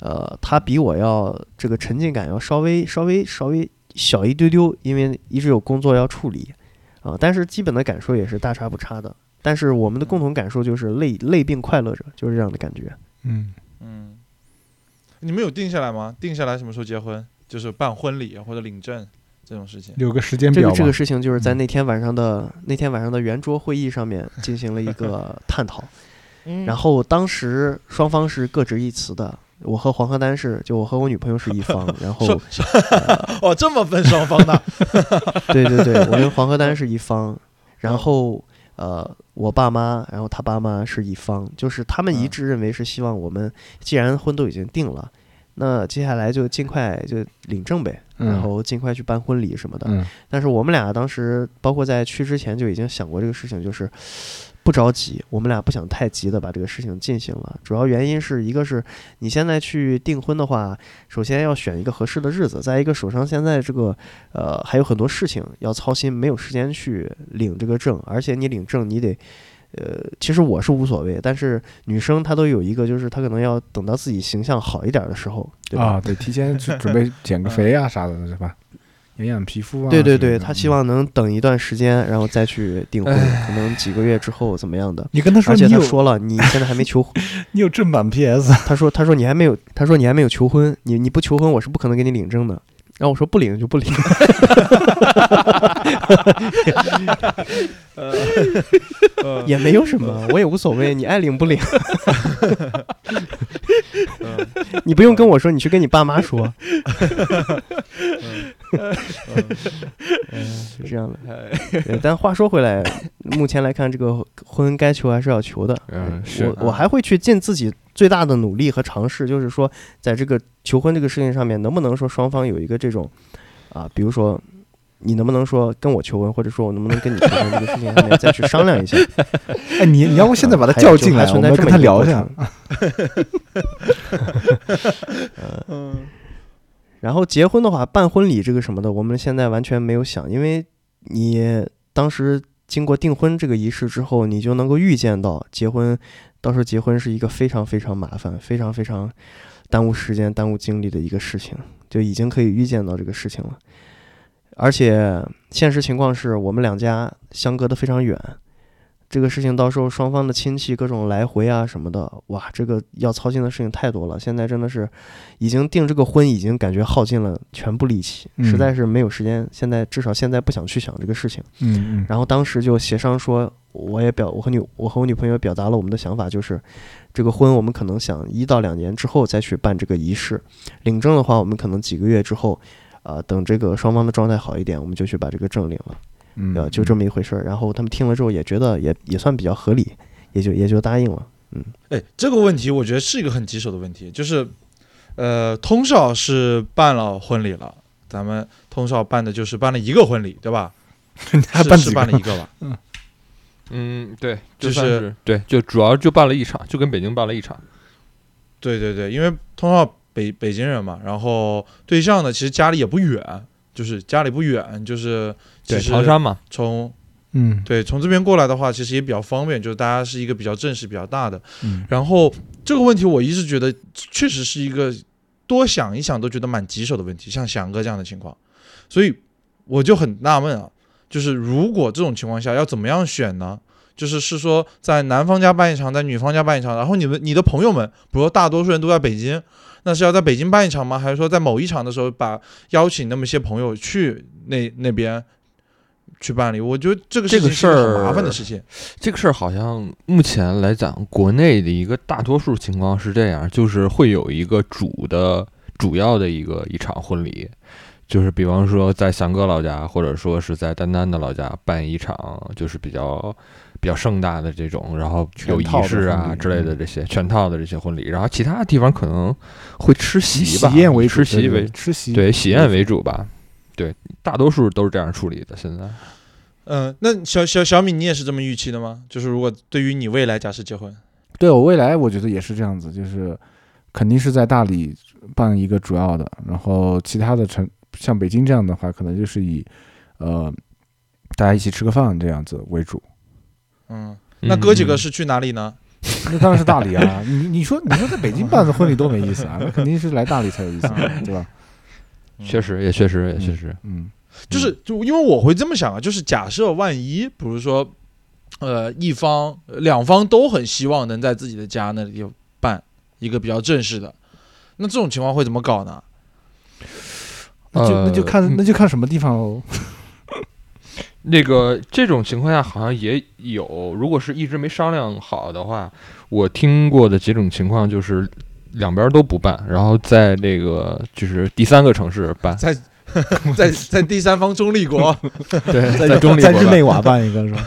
呃，他比我要这个沉浸感要稍微稍微稍微小一丢丢，因为一直有工作要处理啊，但是基本的感受也是大差不差的。但是我们的共同感受就是累累并快乐着，就是这样的感觉。嗯，嗯，你们有定下来吗？定下来什么时候结婚？就是办婚礼或者领证这种事情。有个时间表。这个这个事情就是在嗯那天晚上的、那天晚上的圆桌会议上面 进行了一个 探讨，嗯然后当时双方是各执一词的。我和黄河丹是，就我和我女朋友是一方，然后说哦，这么分双方的，对对对，我跟黄河丹是一方，然后呃，我爸妈，然后他爸妈是一方，就是他们一嗯致认为是希望我们，既然婚都已经定了，那接下来就尽快就领证呗，然嗯后尽快去办婚礼什么的。嗯。但是我们俩当时，包括在去之前就已经想过这个事情，就是不着急，我们俩不想太急的把这个事情进行了。主要原因是一个是你现在去订婚的话，首先要选一个合适的日子，再一个手上现在这个呃还有很多事情要操心，没有时间去领这个证，而且你领证你得。呃，其实我是无所谓，但是女生她都有一个，就是她可能要等到自己形象好一点的时候，对吧？啊，对，提前去准备减个肥啊啥的，是吧？养养皮肤啊。对对对，他希。望能等一段时间，然后再去订婚，可能几个月之后怎么样的。你跟他说而且他说了，你现在还没求婚，你有正版 PS，他说他说你还没有，他说你还没有求婚，你你不求婚，我是不可能给你领证的。然后我说不领就不领，呃也没有什么，我也无所谓，你爱领不领，嗯你不用跟我说，你去跟你爸妈说，是这样的。但话说回来，目前来看，这个婚该求还是要求的。嗯是我我还会去尽自己最大的努力和尝试，就是说，在这个求婚这个事情上面，能不能说双方有一个这种啊，比如说。你能不能说跟我求婚，或者说我能不能跟你求婚这个事情上面再去商量一下？哎，你你要不现在把他叫进来，我们跟他聊一下程。嗯 然后结婚的话，办婚礼这个什么的，我们现在完全没有想，因为你当时经过订婚这个仪式之后，你就能够预见到结婚，到时候结婚是一个非常非常麻烦、非常非常耽误时间、耽误精力的一个事情，就已经可以预见到这个事情了。而且现实情况是我们两家相隔的非常远，这个事情到时候双方的亲戚各种来回啊什么的，哇，这个要操心的事情太多了。现在真的是已经订这个婚，已经感觉耗尽了全部力气，嗯实在是没有时间。现在至少现在不想去想这个事情。嗯嗯，然后当时就协商说，我也表我和女我和我女朋友表达了我们的想法，就是这个婚我们可能想一到两年之后再去办这个仪式，领证的话我们可能几个月之后。呃，等这个双方的状态好一点，我们就去把这个证领了，嗯，呃，就这么一回事儿。然后他们听了之后也觉得也也算比较合理，也就也就答应了。嗯，哎，这个问题我觉得是一个很棘手的问题，就是，呃，通少是办了婚礼了，咱们通少办的就是办了一个婚礼，对吧？还是是办几个办了一个吧？嗯嗯，对，就就是是对，就主要就办了一场，就跟北京办了一场。对对对，因为通少北北京人嘛，然后对象呢，其实家里也不远，就是家里不远，就是其对，实唐山嘛，从嗯对从这边过来的话，其实也比较方便，就是大家是一个比较正式、比较大的。嗯然后这个问题，我一直觉得确实是一个多想一想都觉得蛮棘手的问题，像翔哥这样的情况，所以我就很纳闷啊，就是如果这种情况下要怎么样选呢？就是是说在男方家办一场，在女方家办一场，然后你们你的朋友们，比如说大多数人都在北京，那是要在北京办一场吗？还是说在某一场的时候把邀请那么些朋友去那那边去办理？我觉得这个这个事情是个事儿很麻烦的事情。这个事儿好像目前来讲，国内的一个大多数情况是这样，就是会有一个主的主要的一个一场婚礼，就是比方说在翔哥老家，或者说是在丹丹的老家办一场，就是比较比较盛大的这种，然后有仪式啊之类的嗯这些全套的这些婚礼，然后其他地方可能会吃席吧，喜宴为吃席为吃席，对喜宴为主吧，对，大多数都是这样处理的。现在，嗯，那小小小米，你也是这么预期的吗？就是如果对于你未来假设结婚，对我未来我觉得也是这样子，就是肯定是在大理办一个主要的，然后其他的城像北京这样的话，可能就是以呃大家一起吃个饭这样子为主。嗯，那哥几个嗯是去哪里呢？那当然是大理啊！你你说你说在北京办的婚礼多没意思啊，那肯定是来大理才有意思，啊对吧？确实也确实也确实，嗯，就是就因为我会这么想啊，就是假设万一，比如说，呃，一方呃两方都很希望能在自己的家那里办一个比较正式的，那这种情况会怎么搞呢？那就那就呃看那就看什么地方喽。那个这种情况下好像也有，如果是一直没商量好的话，我听过的几种情况就是两边都不办，然后在那个就是第三个城市办，在 在在第三方中立国，对，在中立在日内瓦办一个是吧？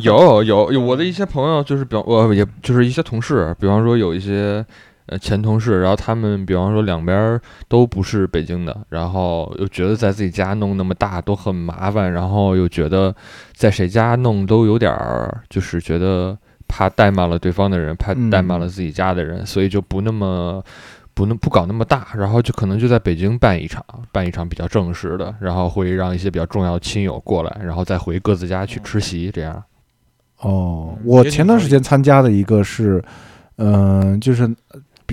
有有有，我的一些朋友就是比方我也就是一些同事，比方说有一些呃前同事，然后他们比方说两边儿都不是北京的，然后又觉得在自己家弄那么大都很麻烦，然后又觉得在谁家弄都有点儿就是觉得怕怠慢了对方的人，怕嗯怠慢了自己家的人，所以就不那么。不那不搞那么大，然后就可能就在北京办一场，办一场比较正式的，然后会让一些比较重要的亲友过来，然后再回各自家去吃席，这样。哦，嗯我前段时间参加的一个是，嗯、就是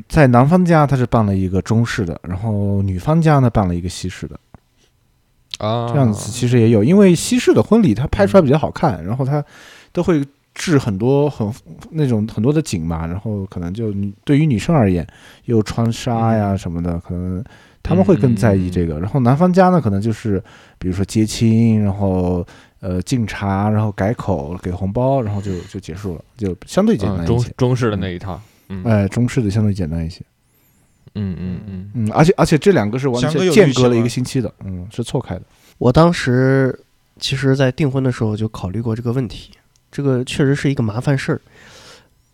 在男方家他是办了一个中式的，然后女方家呢办了一个西式的，啊，这样子其实也有，因为西式的婚礼它拍出来比较好看，然后它都会置很多很那种很多的景嘛，然后可能就对于女生而言，又穿纱呀什么的，可能他们会更在意这个。然后男方家呢，可能就是比如说接亲，然后呃敬茶，然后改口给红包，然后就就结束了，就相对简单一些。中式的那一套，嗯哎，中式的相对简单一些，嗯嗯嗯，嗯，而且而且这两个是完全间隔了一个星期的，嗯，是错开的。我当时其实，在订婚的时候就考虑过这个问题，这个确实是一个麻烦事儿。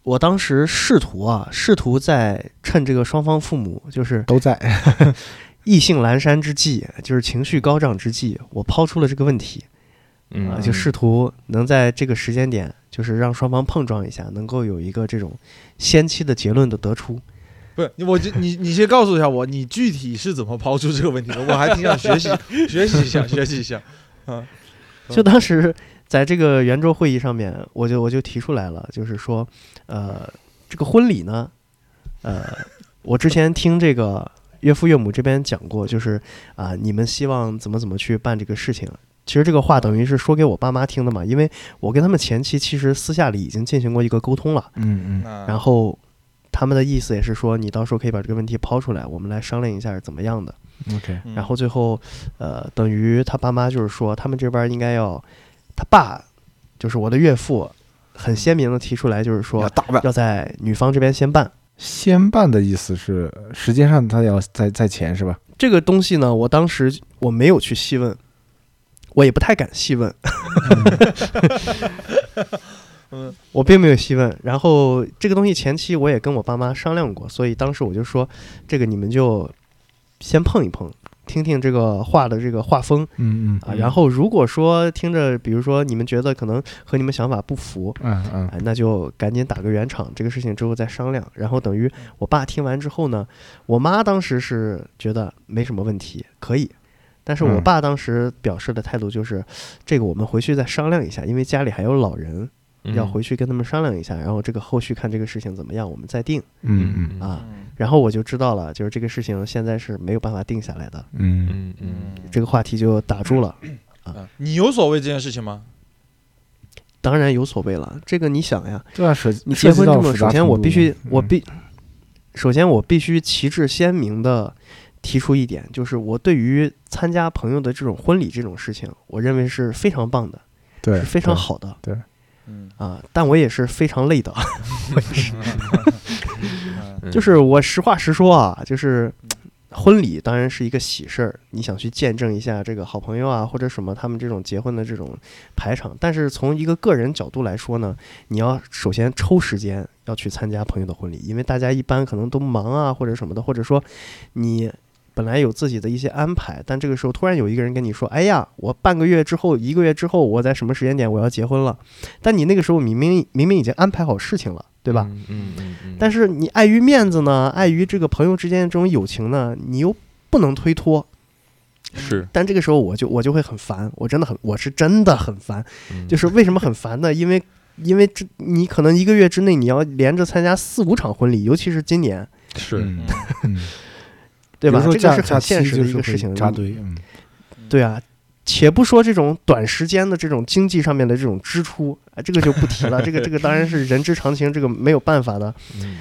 我当时试图啊，试图在趁这个双方父母就是都在，意兴阑珊之际，就是情绪高涨之际，我抛出了这个问题嗯啊，就试图能在这个时间点，就是让双方碰撞一下，能够有一个这种先期的结论的得出。不是我就你你先告诉一下我，你具体是怎么抛出这个问题的？我还挺想学习 学习一下，学习一下。啊，就当时在这个圆桌会议上面，我就我就提出来了，就是说，呃，这个婚礼呢，呃，我之前听这个岳父岳母这边讲过，就是啊、你们希望怎么怎么去办这个事情。其实这个话等于是说给我爸妈听的嘛，因为我跟他们前期其实私下里已经进行过一个沟通了，嗯嗯然后他们的意思也是说，你到时候可以把这个问题抛出来，我们来商量一下是怎么样的。，OK，嗯然后最后，呃，等于他爸妈就是说，他们这边应该要，他爸就是我的岳父，很鲜明的提出来，就是说要。要在女方这边先办。先办的意思是时间上他要在在前是吧？这个东西呢，我当时我没有去细问，我也不太敢细问。嗯，我并没有细问。然后这个东西前期我也跟我爸妈商量过，所以当时我就说，这个你们就先碰一碰，听听这个画的这个画风，嗯嗯啊。然后如果说听着，比如说你们觉得可能和你们想法不符，嗯嗯，哎，那就赶紧打个圆场，这个事情之后再商量。然后等于我爸听完之后呢，我妈当时是觉得没什么问题，可以。但是我爸当时表示的态度就是，这个我们回去再商量一下，因为家里还有老人。要回去跟他们商量一下，然后这个后续看这个事情怎么样，我们再定。嗯嗯啊，然后我就知道了，就是这个事情现在是没有办法定下来的。嗯嗯嗯，这个话题就打住了。啊，你有所谓这件事情吗？当然有所谓了。这个你想呀，对啊，涉你结婚这么，首先我必须，我必，首先我必须旗帜鲜明的提出一点，就是我对于参加朋友的这种婚礼这种事情，我认为是非常棒的，对，是非常好的，对。嗯啊，但我也是非常累的，我也是就是我实话实说啊，就是婚礼当然是一个喜事儿，你想去见证一下这个好朋友啊或者什么他们这种结婚的这种排场，但是从一个个人角度来说呢，你要首先抽时间要去参加朋友的婚礼，因为大家一般可能都忙啊或者什么的，或者说你。本来有自己的一些安排，但这个时候突然有一个人跟你说：“哎呀，我半个月之后、一个月之后，我在什么时间点我要结婚了。”但你那个时候明明明明已经安排好事情了，对吧？嗯嗯嗯。但是你碍于面子呢，碍于这个朋友之间的这种友情呢，你又不能推脱。是。但这个时候我就我就会很烦，我真的很我是真的很烦。就是为什么很烦呢？因为因为这你可能一个月之内你要连着参加四五场婚礼，尤其是今年。是。嗯。对吧？这个是很现实的一个事情。扎堆，嗯，对啊，且不说这种短时间的这种经济上面的这种支出啊，这个就不提了。这个这个当然是人之常情，这个没有办法的。嗯，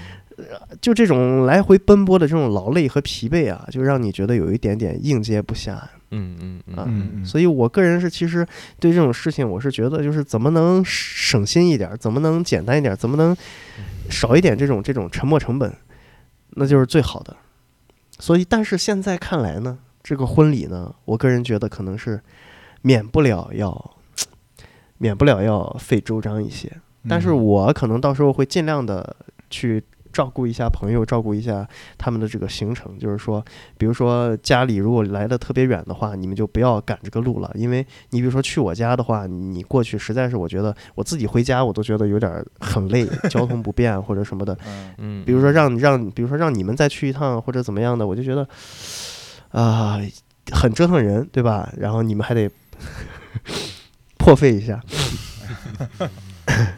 就这种来回奔波的这种劳累和疲惫啊，就让你觉得有一点点应接不暇。嗯嗯嗯啊，所以我个人是其实对这种事情，我是觉得就是怎么能省心一点，怎么能简单一点，怎么能少一点这种这种沉没成本，那就是最好的。所以，但是现在看来呢，这个婚礼呢，我个人觉得可能是免不了要，免不了要费周章一些。但是我可能到时候会尽量的去照顾一下朋友，照顾一下他们的这个行程。就是说，比如说家里如果来的特别远的话，你们就不要赶这个路了，因为你比如说去我家的话，你过去实在是我觉得我自己回家我都觉得有点很累，交通不便或者什么的。嗯，比如说让让，比如说让你们再去一趟或者怎么样的，我就觉得啊，很折腾人，对吧？然后你们还得 破费一下。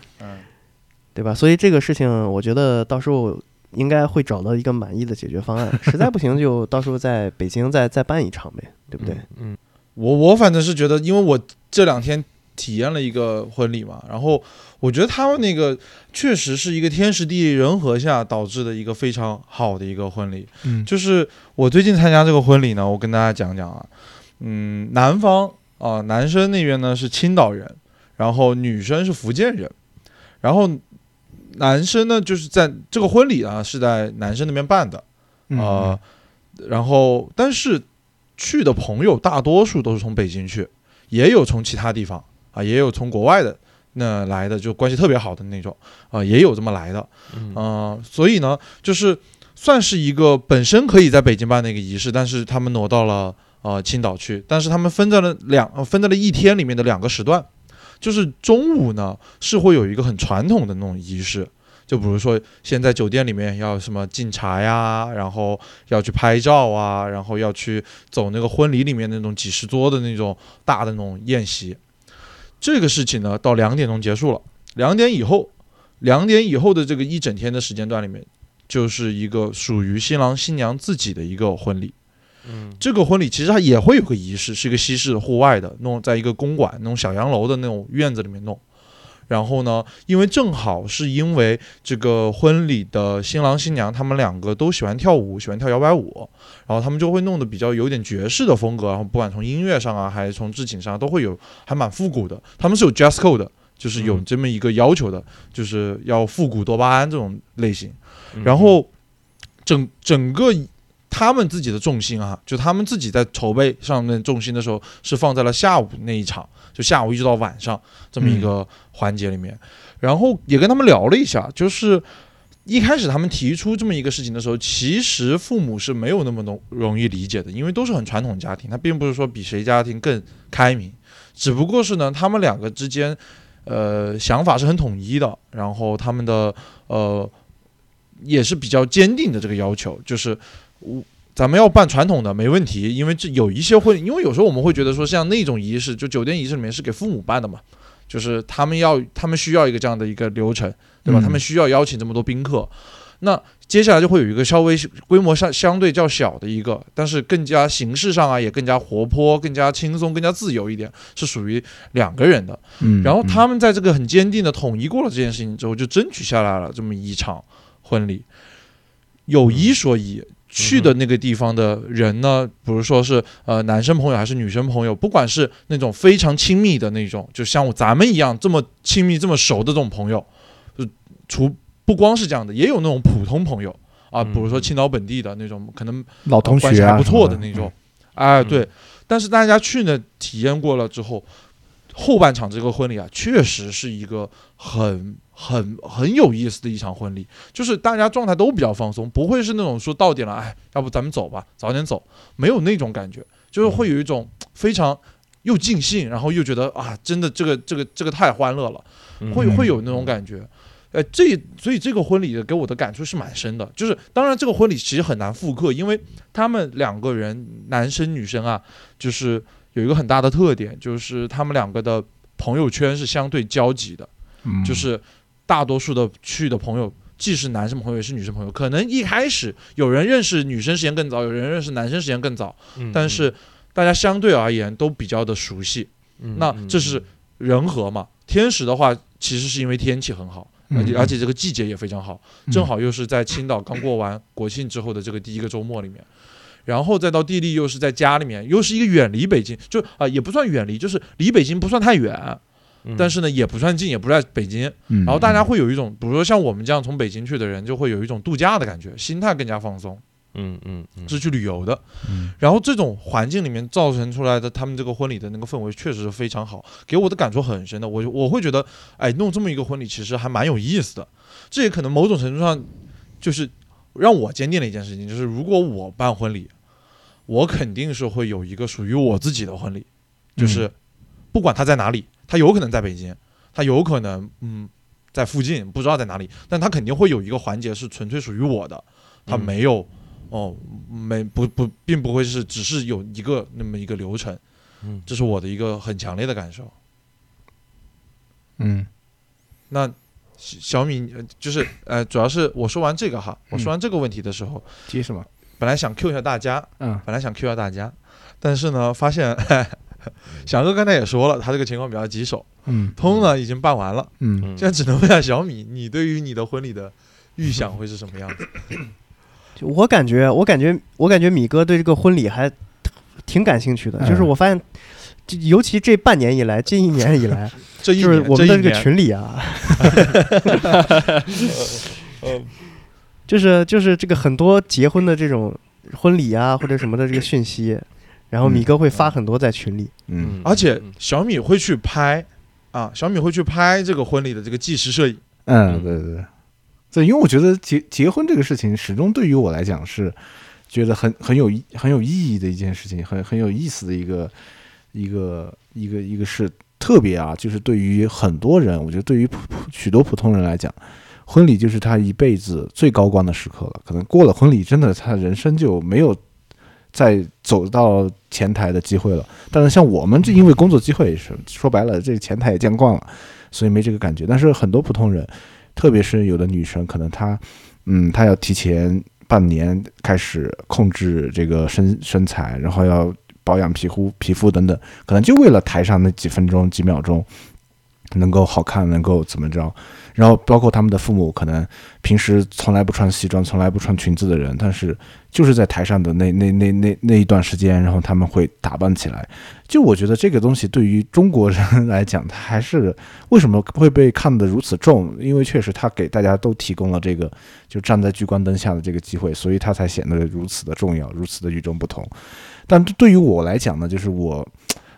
对吧？所以这个事情，我觉得到时候应该会找到一个满意的解决方案。实在不行，就 到时候在北京再再办一场呗，对不对？嗯，我我反正是觉得，因为我这两天体验了一个婚礼嘛，然后我觉得他们那个确实是一个天时地利人和下导致的一个非常好的一个婚礼。嗯，就是我最近参加这个婚礼呢，我跟大家讲讲啊，嗯，男方啊，男生那边呢是青岛人，然后女生是福建人，然后。男生呢，就是在这个婚礼啊，是在男生那边办的，啊，然后但是去的朋友大多数都是从北京去，也有从其他地方啊，也有从国外的那来的，就关系特别好的那种啊，也有这么来的，嗯，所以呢，就是算是一个本身可以在北京办的一个仪式，但是他们挪到了呃青岛去，但是他们分在了两分在了一天里面的两个时段。就是中午呢，是会有一个很传统的那种仪式，就比如说现在酒店里面要什么敬茶呀，然后要去拍照啊，然后要去走那个婚礼里面那种几十桌的那种大的那种宴席。这个事情呢，到两点钟结束了。两点以后，两点以后的这个一整天的时间段里面，就是一个属于新郎新娘自己的一个婚礼。嗯，这个婚礼其实它也会有个仪式，是一个西式的户外的，弄在一个公馆那种小洋楼的那种院子里面弄。然后呢，因为正好是因为这个婚礼的新郎新娘他们两个都喜欢跳舞，喜欢跳摇摆舞，然后他们就会弄得比较有点爵士的风格，然后不管从音乐上啊，还是从置景上都会有，还蛮复古的。他们是有 jazz code 的，就是有这么一个要求的，就是要复古多巴胺这种类型。然后整整个。他们自己的重心啊，就他们自己在筹备上面重心的时候，是放在了下午那一场，就下午一直到晚上这么一个环节里面。然后也跟他们聊了一下，就是一开始他们提出这么一个事情的时候，其实父母是没有那么容容易理解的，因为都是很传统家庭，他并不是说比谁家庭更开明，只不过是呢，他们两个之间，呃，想法是很统一的，然后他们的呃也是比较坚定的这个要求，就是我。咱们要办传统的没问题，因为这有一些会，因为有时候我们会觉得说，像那种仪式，就酒店仪式里面是给父母办的嘛。就是他们要，他们需要一个这样的一个流程，对吧？他们需要邀请这么多宾客，那接下来就会有一个稍微规模上相对较小的一个，但是更加形式上啊也更加活泼、更加轻松、更加自由一点，是属于两个人的。嗯，然后他们在这个很坚定的统一过了这件事情之后，就争取下来了这么一场婚礼。有一说一。去的那个地方的人呢，比如说是呃男生朋友还是女生朋友，不管是那种非常亲密的那种，就像咱们一样这么亲密、这么熟的这种朋友，就除不光是这样的，也有那种普通朋友啊，比如说青岛本地的那种，可能老同学关系还不错的那种，哎对，但是大家去呢体验过了之后。后半场这个婚礼啊，确实是一个很很很有意思的一场婚礼，就是大家状态都比较放松，不会是那种说到点了，哎，要不咱们走吧，早点走，没有那种感觉，就是会有一种非常又尽兴，然后又觉得啊，真的这个这个这个太欢乐了，会会有那种感觉，呃，这所以这个婚礼给我的感触是蛮深的，就是当然这个婚礼其实很难复刻，因为他们两个人男生女生啊，就是。有一个很大的特点，就是他们两个的朋友圈是相对交集的，就是大多数的去的朋友，既是男生朋友也是女生朋友。可能一开始有人认识女生时间更早，有人认识男生时间更早，但是大家相对而言都比较的熟悉。那这是人和嘛？天时的话，其实是因为天气很好，而且而且这个季节也非常好，正好又是在青岛刚过完国庆之后的这个第一个周末里面。然后再到地利，又是在家里面，又是一个远离北京，就啊也不算远离，就是离北京不算太远，但是呢也不算近，也不在北京。然后大家会有一种，比如说像我们这样从北京去的人，就会有一种度假的感觉，心态更加放松。嗯嗯，是去旅游的。然后这种环境里面造成出来的他们这个婚礼的那个氛围，确实是非常好，给我的感触很深的。我我会觉得，哎，弄这么一个婚礼其实还蛮有意思的。这也可能某种程度上就是让我坚定了一件事情，就是如果我办婚礼。我肯定是会有一个属于我自己的婚礼，就是不管他在哪里，他有可能在北京，他有可能嗯在附近，不知道在哪里，但他肯定会有一个环节是纯粹属于我的，他没有哦没不不并不会是只是有一个那么一个流程，嗯，这是我的一个很强烈的感受。嗯，那小米就是呃，主要是我说完这个哈，我说完这个问题的时候，接什么？本来想 Q 一下大家，嗯，本来想 Q 一下大家，但是呢，发现 翔哥刚才也说了，他这个情况比较棘手，嗯，通呢已经办完了，嗯，现在只能问下小米，你对于你的婚礼的预想会是什么样子？就我感觉，我感觉，我感觉米哥对这个婚礼还挺感兴趣的，就是我发现，尤其这半年以来，近一年以来，这一就是我们的这个群里啊。就是就是这个很多结婚的这种婚礼啊或者什么的这个讯息，然后米哥会发很多在群里，嗯，而且小米会去拍啊，小米会去拍这个婚礼的这个纪实摄影，嗯，对对对，对，因为我觉得结结婚这个事情始终对于我来讲是觉得很很有很有意义的一件事情，很很有意思的一个一个一个一个事，特别啊，就是对于很多人，我觉得对于普许多普通人来讲。婚礼就是他一辈子最高光的时刻了，可能过了婚礼，真的他人生就没有再走到前台的机会了。但是像我们这因为工作机会也是说白了，这前台也见惯了，所以没这个感觉。但是很多普通人，特别是有的女生，可能她，嗯，她要提前半年开始控制这个身身材，然后要保养皮肤、皮肤等等，可能就为了台上那几分钟、几秒钟。能够好看，能够怎么着。然后包括他们的父母，可能平时从来不穿西装、从来不穿裙子的人，但是就是在台上的那那那那那一段时间，然后他们会打扮起来。就我觉得这个东西对于中国人来讲，他还是为什么会被看得如此重？因为确实他给大家都提供了这个就站在聚光灯下的这个机会，所以他才显得如此的重要，如此的与众不同。但对于我来讲呢，就是我，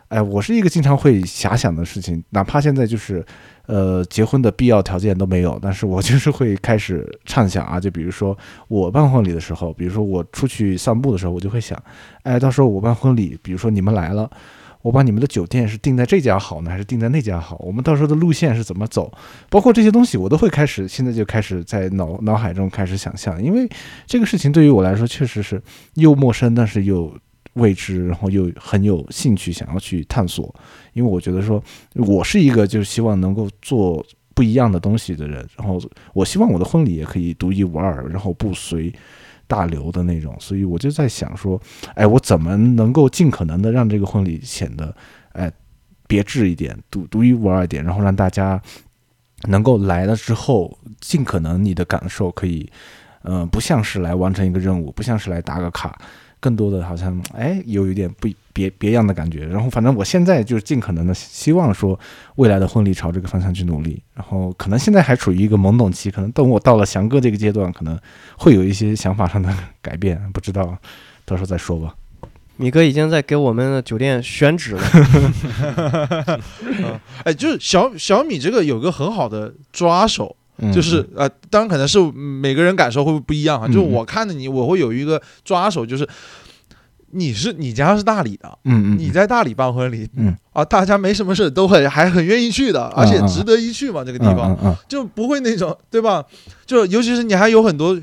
哎，我是一个经常会遐想的事情，哪怕现在就是。呃，结婚的必要条件都没有，但是我就是会开始畅想啊，就比如说我办婚礼的时候，比如说我出去散步的时候，我就会想，哎，到时候我办婚礼，比如说你们来了，我把你们的酒店是定在这家好呢，还是定在那家好？我们到时候的路线是怎么走？包括这些东西，我都会开始，现在就开始在脑脑海中开始想象，因为这个事情对于我来说确实是又陌生，但是又。未知，然后又很有兴趣想要去探索，因为我觉得说，我是一个就是希望能够做不一样的东西的人，然后我希望我的婚礼也可以独一无二，然后不随大流的那种，所以我就在想说，哎，我怎么能够尽可能的让这个婚礼显得哎别致一点，独独一无二一点，然后让大家能够来了之后，尽可能你的感受可以，嗯，不像是来完成一个任务，不像是来打个卡。更多的好像哎，有一点不别别样的感觉。然后反正我现在就是尽可能的希望说，未来的婚礼朝这个方向去努力。然后可能现在还处于一个懵懂期，可能等我到了翔哥这个阶段，可能会有一些想法上的改变，不知道，到时候再说吧。米哥已经在给我们的酒店选址了。哎，就是小小米这个有个很好的抓手。就是呃，当然可能是每个人感受会不一样哈。就是我看着你，我会有一个抓手，就是你是你家是大理的，嗯嗯，你在大理办婚礼，嗯啊，大家没什么事都很还很愿意去的，而且值得一去嘛，这个地方就不会那种对吧？就尤其是你还有很多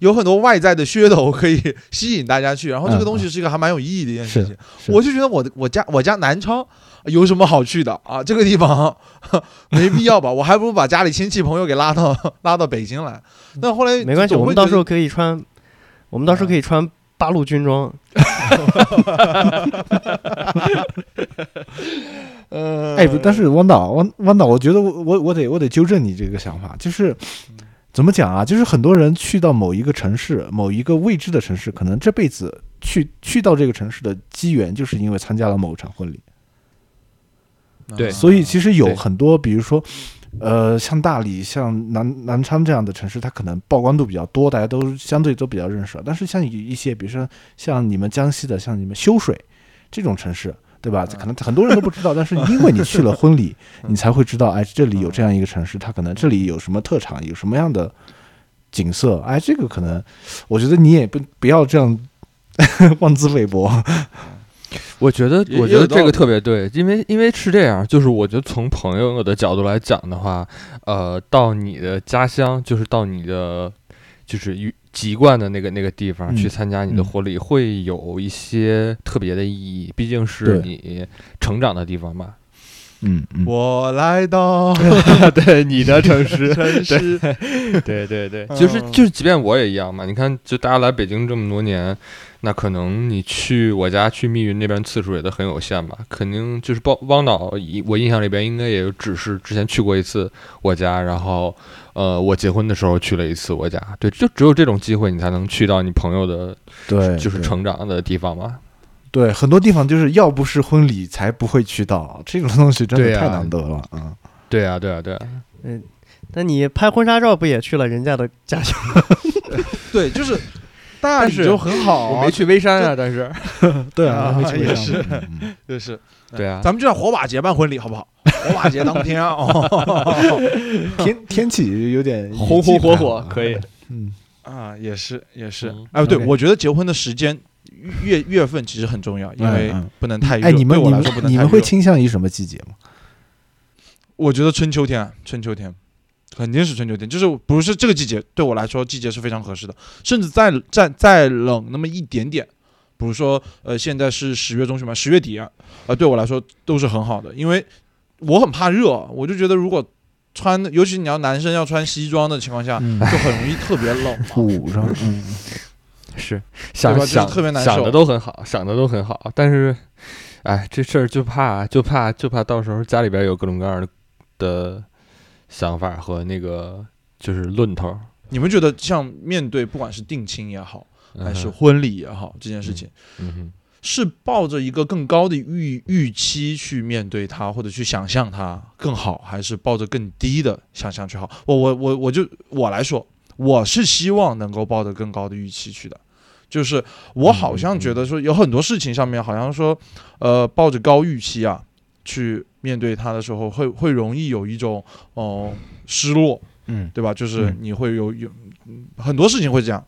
有很多外在的噱头可以吸引大家去，然后这个东西是一个还蛮有意义的一件事情。我就觉得我的我家我家南昌。有什么好去的啊？这个地方没必要吧？我还不如把家里亲戚朋友给拉到拉到北京来。那后来没关系，我们到时候可以穿，我们到时候可以穿八路军装。呃，哎，但是汪导，汪汪导，我觉得我我我得我得纠正你这个想法，就是怎么讲啊？就是很多人去到某一个城市，某一个未知的城市，可能这辈子去去到这个城市的机缘，就是因为参加了某场婚礼。对，所以其实有很多，比如说，呃，像大理、像南南昌这样的城市，它可能曝光度比较多，大家都相对都比较认识。但是像一些，比如说像你们江西的，像你们修水这种城市，对吧？可能很多人都不知道，但是因为你去了婚礼，你才会知道，哎，这里有这样一个城市，它可能这里有什么特产，有什么样的景色，哎，这个可能，我觉得你也不不要这样 妄自菲薄。我觉得，我觉得这个特别对，因为因为是这样，就是我觉得从朋友的角度来讲的话，呃，到你的家乡，就是到你的就是籍贯的那个那个地方去参加你的婚礼，会有一些特别的意义，毕竟是你成长的地方嘛。嗯，我来到 对你的城市，城市，对对对，就是就是，即便我也一样嘛。你看，就大家来北京这么多年。那可能你去我家去密云那边次数也都很有限吧？肯定就是汪汪导，我印象里边应该也只是之前去过一次我家，然后呃，我结婚的时候去了一次我家。对，就只有这种机会，你才能去到你朋友的，对，就是成长的地方嘛。对，很多地方就是要不是婚礼才不会去到，这种东西真的太难得了啊！对啊，对啊，对啊。嗯，那你拍婚纱照不也去了人家的家乡？对，就是。大理就很好，我没去微山啊，但是，对啊，也是，就是，对啊，咱们就在火把节办婚礼，好不好？火把节当天啊，天天气有点红红火火，可以，嗯啊，也是也是，哎，对，我觉得结婚的时间月月份其实很重要，因为不能太热。哎，你们你们你们会倾向于什么季节吗？我觉得春秋天，春秋天。肯定是春秋天，就是不是这个季节对我来说，季节是非常合适的。甚至再再再冷那么一点点，比如说呃，现在是十月中旬嘛，十月底啊，呃，对我来说都是很好的，因为我很怕热，我就觉得如果穿，尤其你要男生要穿西装的情况下，就很容易特别冷，捂上，嗯，是想想特别难受，想的都很好，想的都很好，但是，哎，这事儿就怕就怕就怕到时候家里边有各种各样的。的想法和那个就是论头。你们觉得像面对不管是定亲也好，还是婚礼也好，这件事情，嗯是抱着一个更高的预预期去面对它，或者去想象它更好，还是抱着更低的想象去好？我我我我就我来说，我是希望能够抱着更高的预期去的。就是我好像觉得说有很多事情上面好像说，呃，抱着高预期啊去面对它的时候，会会容易有一种哦失落，嗯，对吧？就是你会有有很多事情会这样。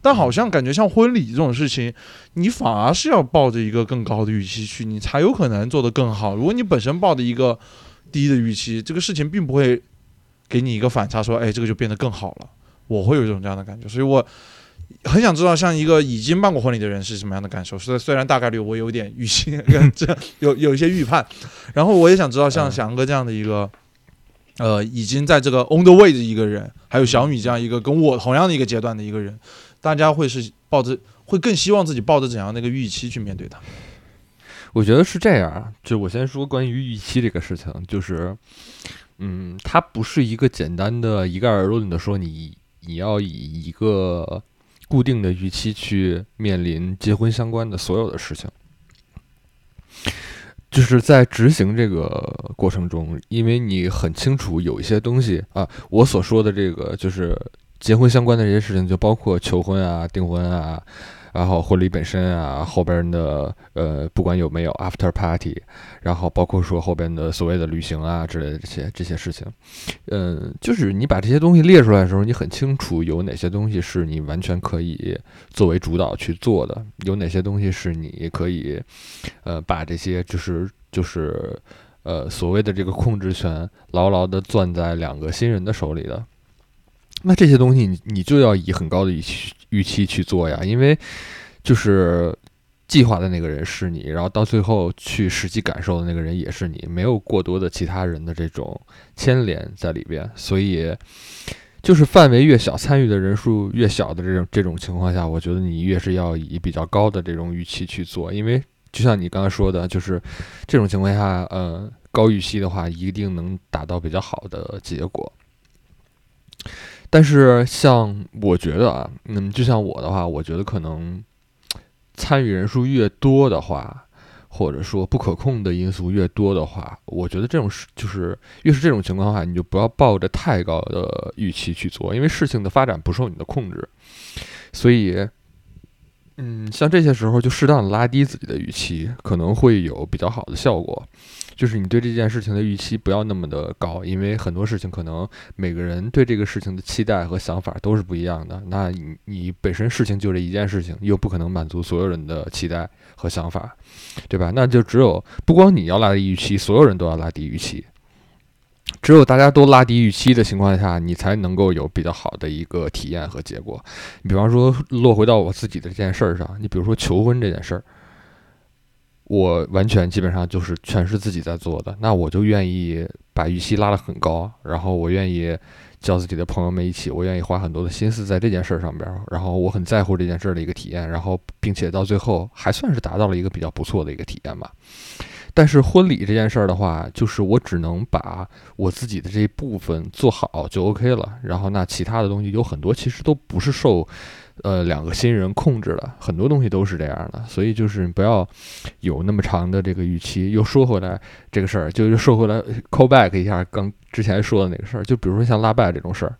但好像感觉像婚礼这种事情，你反而是要抱着一个更高的预期去，你才有可能做得更好。如果你本身抱着一个低的预期，这个事情并不会给你一个反差，说哎，这个就变得更好了。我会有一种这样的感觉，所以我很想知道，像一个已经办过婚礼的人是什么样的感受。虽虽然大概率我有点预期，这有有一些预判，然后我也想知道，像翔哥这样的一个。呃，已经在这个 on the way 的一个人，还有小米这样一个跟我同样的一个阶段的一个人，大家会是抱着会更希望自己抱着怎样的一个预期去面对它？我觉得是这样，就我先说关于预期这个事情，就是，嗯，它不是一个简单的一概而论的说你你要以一个固定的预期去面临结婚相关的所有的事情。就是在执行这个过程中，因为你很清楚有一些东西啊，我所说的这个就是结婚相关的这些事情，就包括求婚啊、订婚啊。然后婚礼本身啊，后边的呃，不管有没有 after party，然后包括说后边的所谓的旅行啊之类的这些这些事情，嗯，就是你把这些东西列出来的时候，你很清楚有哪些东西是你完全可以作为主导去做的，有哪些东西是你可以，呃，把这些就是就是呃所谓的这个控制权牢牢的攥在两个新人的手里的。那这些东西你你就要以很高的预期预期去做呀，因为就是计划的那个人是你，然后到最后去实际感受的那个人也是你，没有过多的其他人的这种牵连在里边，所以就是范围越小，参与的人数越小的这种这种情况下，我觉得你越是要以比较高的这种预期去做，因为就像你刚才说的，就是这种情况下，呃，高预期的话一定能达到比较好的结果。但是，像我觉得啊，嗯，就像我的话，我觉得可能参与人数越多的话，或者说不可控的因素越多的话，我觉得这种事就是越是这种情况的话，你就不要抱着太高的预期去做，因为事情的发展不受你的控制。所以，嗯，像这些时候就适当的拉低自己的预期，可能会有比较好的效果。就是你对这件事情的预期不要那么的高，因为很多事情可能每个人对这个事情的期待和想法都是不一样的。那你你本身事情就这一件事情，又不可能满足所有人的期待和想法，对吧？那就只有不光你要拉低预期，所有人都要拉低预期。只有大家都拉低预期的情况下，你才能够有比较好的一个体验和结果。你比方说落回到我自己的这件事儿上，你比如说求婚这件事儿。我完全基本上就是全是自己在做的，那我就愿意把预期拉得很高，然后我愿意叫自己的朋友们一起，我愿意花很多的心思在这件事儿上边，然后我很在乎这件事儿的一个体验，然后并且到最后还算是达到了一个比较不错的一个体验吧。但是婚礼这件事儿的话，就是我只能把我自己的这一部分做好就 OK 了，然后那其他的东西有很多其实都不是受。呃，两个新人控制了很多东西都是这样的，所以就是不要有那么长的这个预期。又说回来这个事儿，就是说回来 call back 一下刚之前说的那个事儿，就比如说像拉拜这种事儿，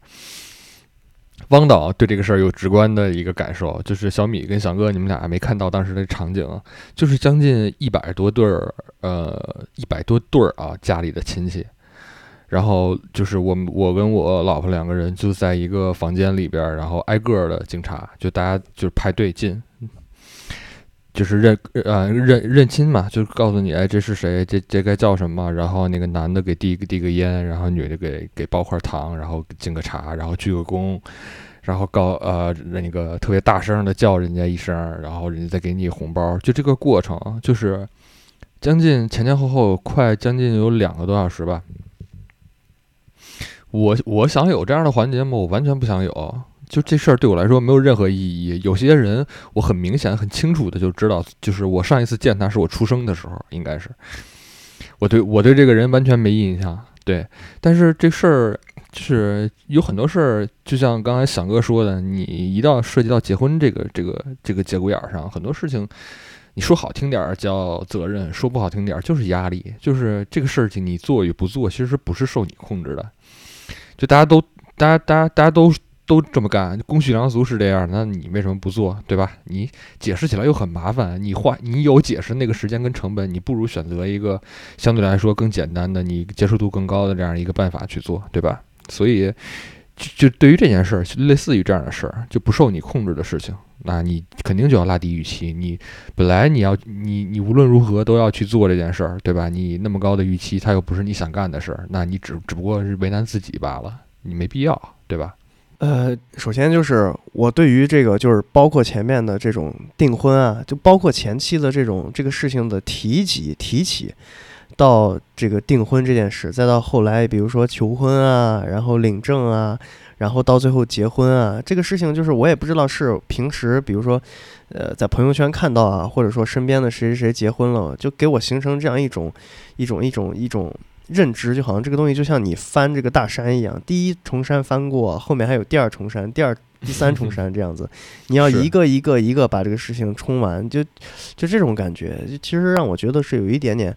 汪导对这个事儿有直观的一个感受，就是小米跟翔哥你们俩没看到当时的场景，就是将近一百多对儿，呃，一百多对儿啊，家里的亲戚。然后就是我，我跟我老婆两个人就在一个房间里边，然后挨个的警察，就大家就是排队进，就是认呃认认亲嘛，就告诉你，哎，这是谁？这这该叫什么？然后那个男的给递个递个烟，然后女的给给包块糖，然后敬个茶，然后鞠个躬，然后告呃那个特别大声的叫人家一声，然后人家再给你红包，就这个过程，就是将近前前后后快将近有两个多小时吧。我我想有这样的环节吗？我完全不想有。就这事儿对我来说没有任何意义。有些人我很明显、很清楚的就知道，就是我上一次见他是我出生的时候，应该是。我对我对这个人完全没印象。对，但是这事儿就是有很多事儿，就像刚才响哥说的，你一到涉及到结婚这个这个这个节骨眼儿上，很多事情，你说好听点儿叫责任，说不好听点儿就是压力，就是这个事情你做与不做，其实不是受你控制的，就大家都，大家大家大家都。都这么干，公序良俗是这样，那你为什么不做，对吧？你解释起来又很麻烦，你花你有解释那个时间跟成本，你不如选择一个相对来说更简单的、你接受度更高的这样一个办法去做，对吧？所以，就就对于这件事儿，类似于这样的事儿，就不受你控制的事情，那你肯定就要拉低预期。你本来你要你你无论如何都要去做这件事儿，对吧？你那么高的预期，它又不是你想干的事儿，那你只只不过是为难自己罢了，你没必要，对吧？呃，首先就是我对于这个，就是包括前面的这种订婚啊，就包括前期的这种这个事情的提及提起，到这个订婚这件事，再到后来，比如说求婚啊，然后领证啊，然后到最后结婚啊，这个事情就是我也不知道是平时，比如说，呃，在朋友圈看到啊，或者说身边的谁谁谁结婚了，就给我形成这样一种一种一种一种。认知就好像这个东西就像你翻这个大山一样，第一重山翻过，后面还有第二重山，第二、第三重山这样子，你要一个一个一个把这个事情冲完，就就这种感觉，其实让我觉得是有一点点。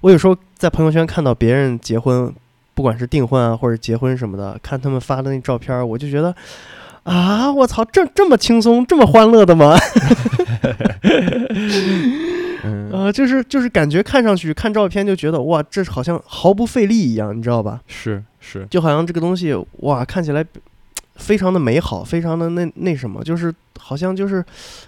我有时候在朋友圈看到别人结婚，不管是订婚啊或者结婚什么的，看他们发的那照片，我就觉得啊，我操，这这么轻松，这么欢乐的吗？呃，就是就是感觉看上去看照片就觉得哇，这好像毫不费力一样，你知道吧？是是，就好像这个东西哇，看起来非常的美好，非常的那那什么，就是好像就是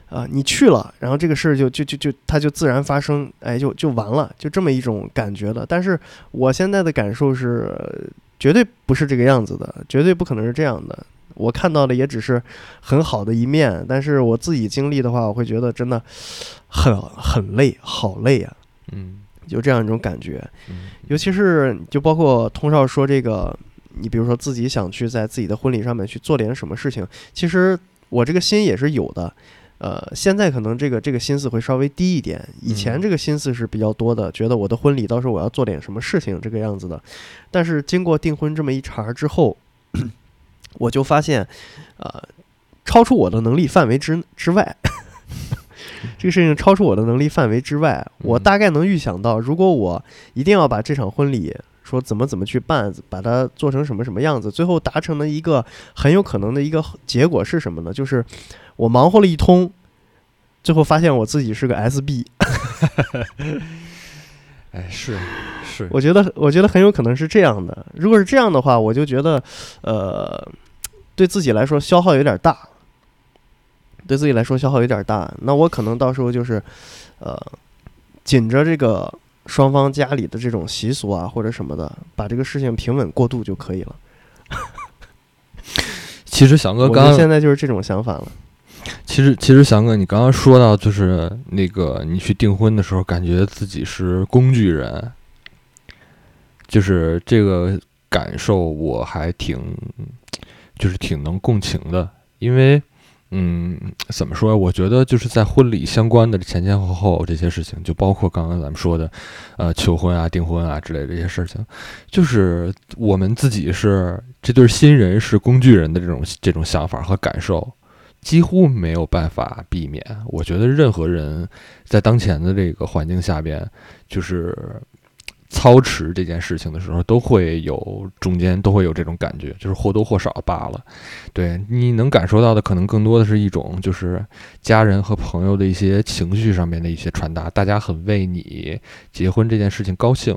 啊，你去了，然后这个事儿就就就就它就自然发生，哎，就就完了，就这么一种感觉的。但是我现在的感受是，绝对不是这个样子的，绝对不可能是这样的。我看到的也只是很好的一面，但是我自己经历的话，我会觉得真的很很累，好累啊！嗯，就这样一种感觉。尤其是就包括通少说这个，你比如说自己想去在自己的婚礼上面去做点什么事情，其实我这个心也是有的。呃，现在可能这个这个心思会稍微低一点，以前这个心思是比较多的，觉得我的婚礼到时候我要做点什么事情这个样子的。但是经过订婚这么一茬之后。我就发现，呃，超出我的能力范围之之外，这个事情超出我的能力范围之外。我大概能预想到，如果我一定要把这场婚礼说怎么怎么去办，把它做成什么什么样子，最后达成的一个很有可能的一个结果是什么呢？就是我忙活了一通，最后发现我自己是个 SB。哎，是是，我觉得我觉得很有可能是这样的。如果是这样的话，我就觉得，呃。对自己来说消耗有点大，对自己来说消耗有点大，那我可能到时候就是，呃，紧着这个双方家里的这种习俗啊或者什么的，把这个事情平稳过渡就可以了。其实翔哥刚现在就是这种想法了。其实其实翔哥，你刚刚说到就是那个你去订婚的时候，感觉自己是工具人，就是这个感受我还挺。就是挺能共情的，因为，嗯，怎么说？我觉得就是在婚礼相关的前前后后这些事情，就包括刚刚咱们说的，呃，求婚啊、订婚啊之类这些事情，就是我们自己是这对新人是工具人的这种这种想法和感受，几乎没有办法避免。我觉得任何人在当前的这个环境下边，就是。操持这件事情的时候，都会有中间都会有这种感觉，就是或多或少罢了。对你能感受到的，可能更多的是一种就是家人和朋友的一些情绪上面的一些传达，大家很为你结婚这件事情高兴。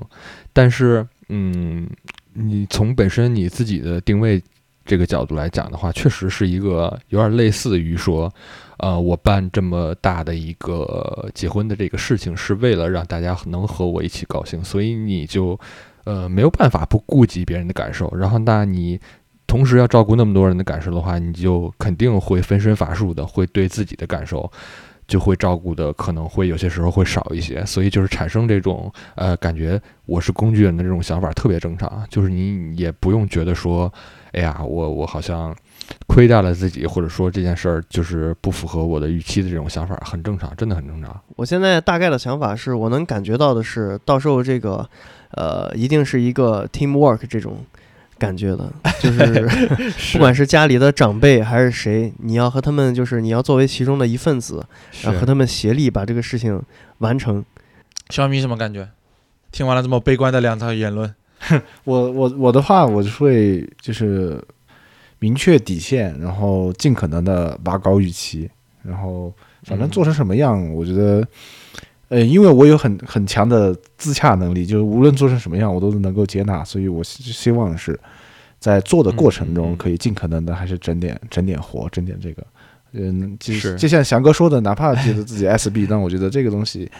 但是，嗯，你从本身你自己的定位这个角度来讲的话，确实是一个有点类似于说。呃，我办这么大的一个结婚的这个事情，是为了让大家能和我一起高兴，所以你就，呃，没有办法不顾及别人的感受。然后，那你同时要照顾那么多人的感受的话，你就肯定会分身乏术的，会对自己的感受就会照顾的可能会有些时候会少一些。所以，就是产生这种呃感觉我是工具人的这种想法特别正常，就是你也不用觉得说，哎呀，我我好像。亏待了自己，或者说这件事儿就是不符合我的预期的这种想法，很正常，真的很正常。我现在大概的想法是我能感觉到的是，到时候这个呃，一定是一个 teamwork 这种感觉的，就是 不管是家里的长辈还是谁，你要和他们就是你要作为其中的一份子，然后和他们协力把这个事情完成。小米什么感觉？听完了这么悲观的两场言论，我我我的话，我就会就是明确底线，然后尽可能的拔高预期，然后反正做成什么样，我觉得，呃，因为我有很很强的自洽能力，就是无论做成什么样，我都能够接纳，所以我希望是在做的过程中，可以尽可能的还是整点整点活，整点这个，嗯，就是。就像翔哥说的，哪怕觉得自己 SB，但我觉得这个东西。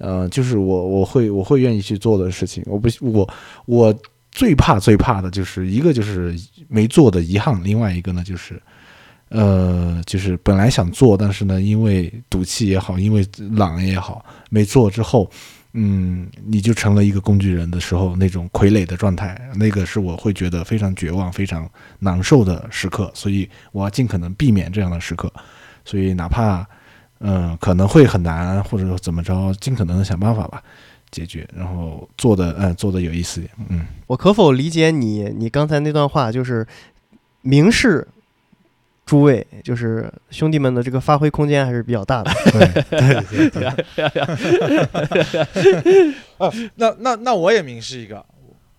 呃，就是我我会我会愿意去做的事情，我不我我最怕最怕的就是一个就是没做的遗憾，另外一个呢就是，呃，就是本来想做，但是呢因为赌气也好，因为懒也好，没做之后，嗯，你就成了一个工具人的时候那种傀儡的状态，那个是我会觉得非常绝望、非常难受的时刻，所以我要尽可能避免这样的时刻，所以哪怕。嗯，可能会很难，或者说怎么着，尽可能的想办法吧，解决，然后做的，嗯，做的有意思点。嗯，我可否理解你，你刚才那段话就是明示诸位，就是兄弟们的这个发挥空间还是比较大的。对对 对。啊，那那那我也明示一个，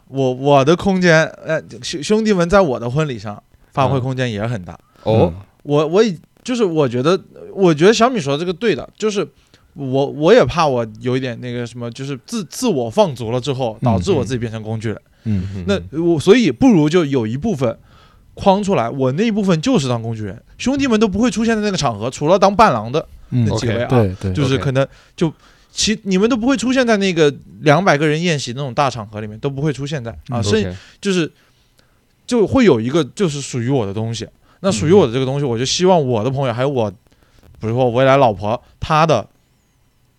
我我的空间，呃，兄兄弟们在我的婚礼上发挥空间也很大。哦，我我已就是我觉得。我觉得小米说的这个对的，就是我我也怕我有一点那个什么，就是自自我放逐了之后，导致我自己变成工具人。嗯，那我所以不如就有一部分框出来，我那一部分就是当工具人，兄弟们都不会出现在那个场合，除了当伴郎的那几位啊，对对，就是可能就其你们都不会出现在那个两百个人宴席那种大场合里面，都不会出现在啊，剩就是就会有一个就是属于我的东西，那属于我的这个东西，我就希望我的朋友还有我。比如说未来老婆，她的，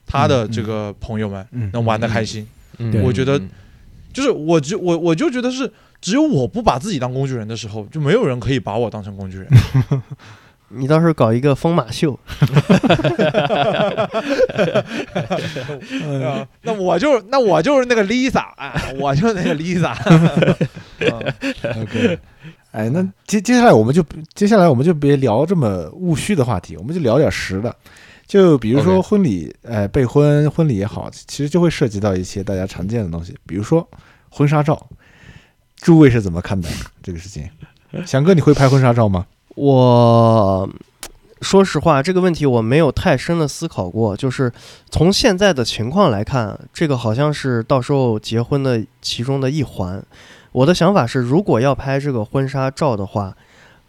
她的这个朋友们能玩得开心，我觉得，就是我就我我就觉得是，只有我不把自己当工具人的时候，就没有人可以把我当成工具人。你到时候搞一个疯马秀，那我就那我就是那个 Lisa，我就那个 Lisa。OK。哎，那接接下来我们就接下来我们就别聊这么务虚的话题，我们就聊点实的。就比如说婚礼，哎，备婚婚礼也好，其实就会涉及到一些大家常见的东西，比如说婚纱照。诸位是怎么看待 这个事情？翔哥，你会拍婚纱照吗？我说实话，这个问题我没有太深的思考过。就是从现在的情况来看，这个好像是到时候结婚的其中的一环。我的想法是，如果要拍这个婚纱照的话，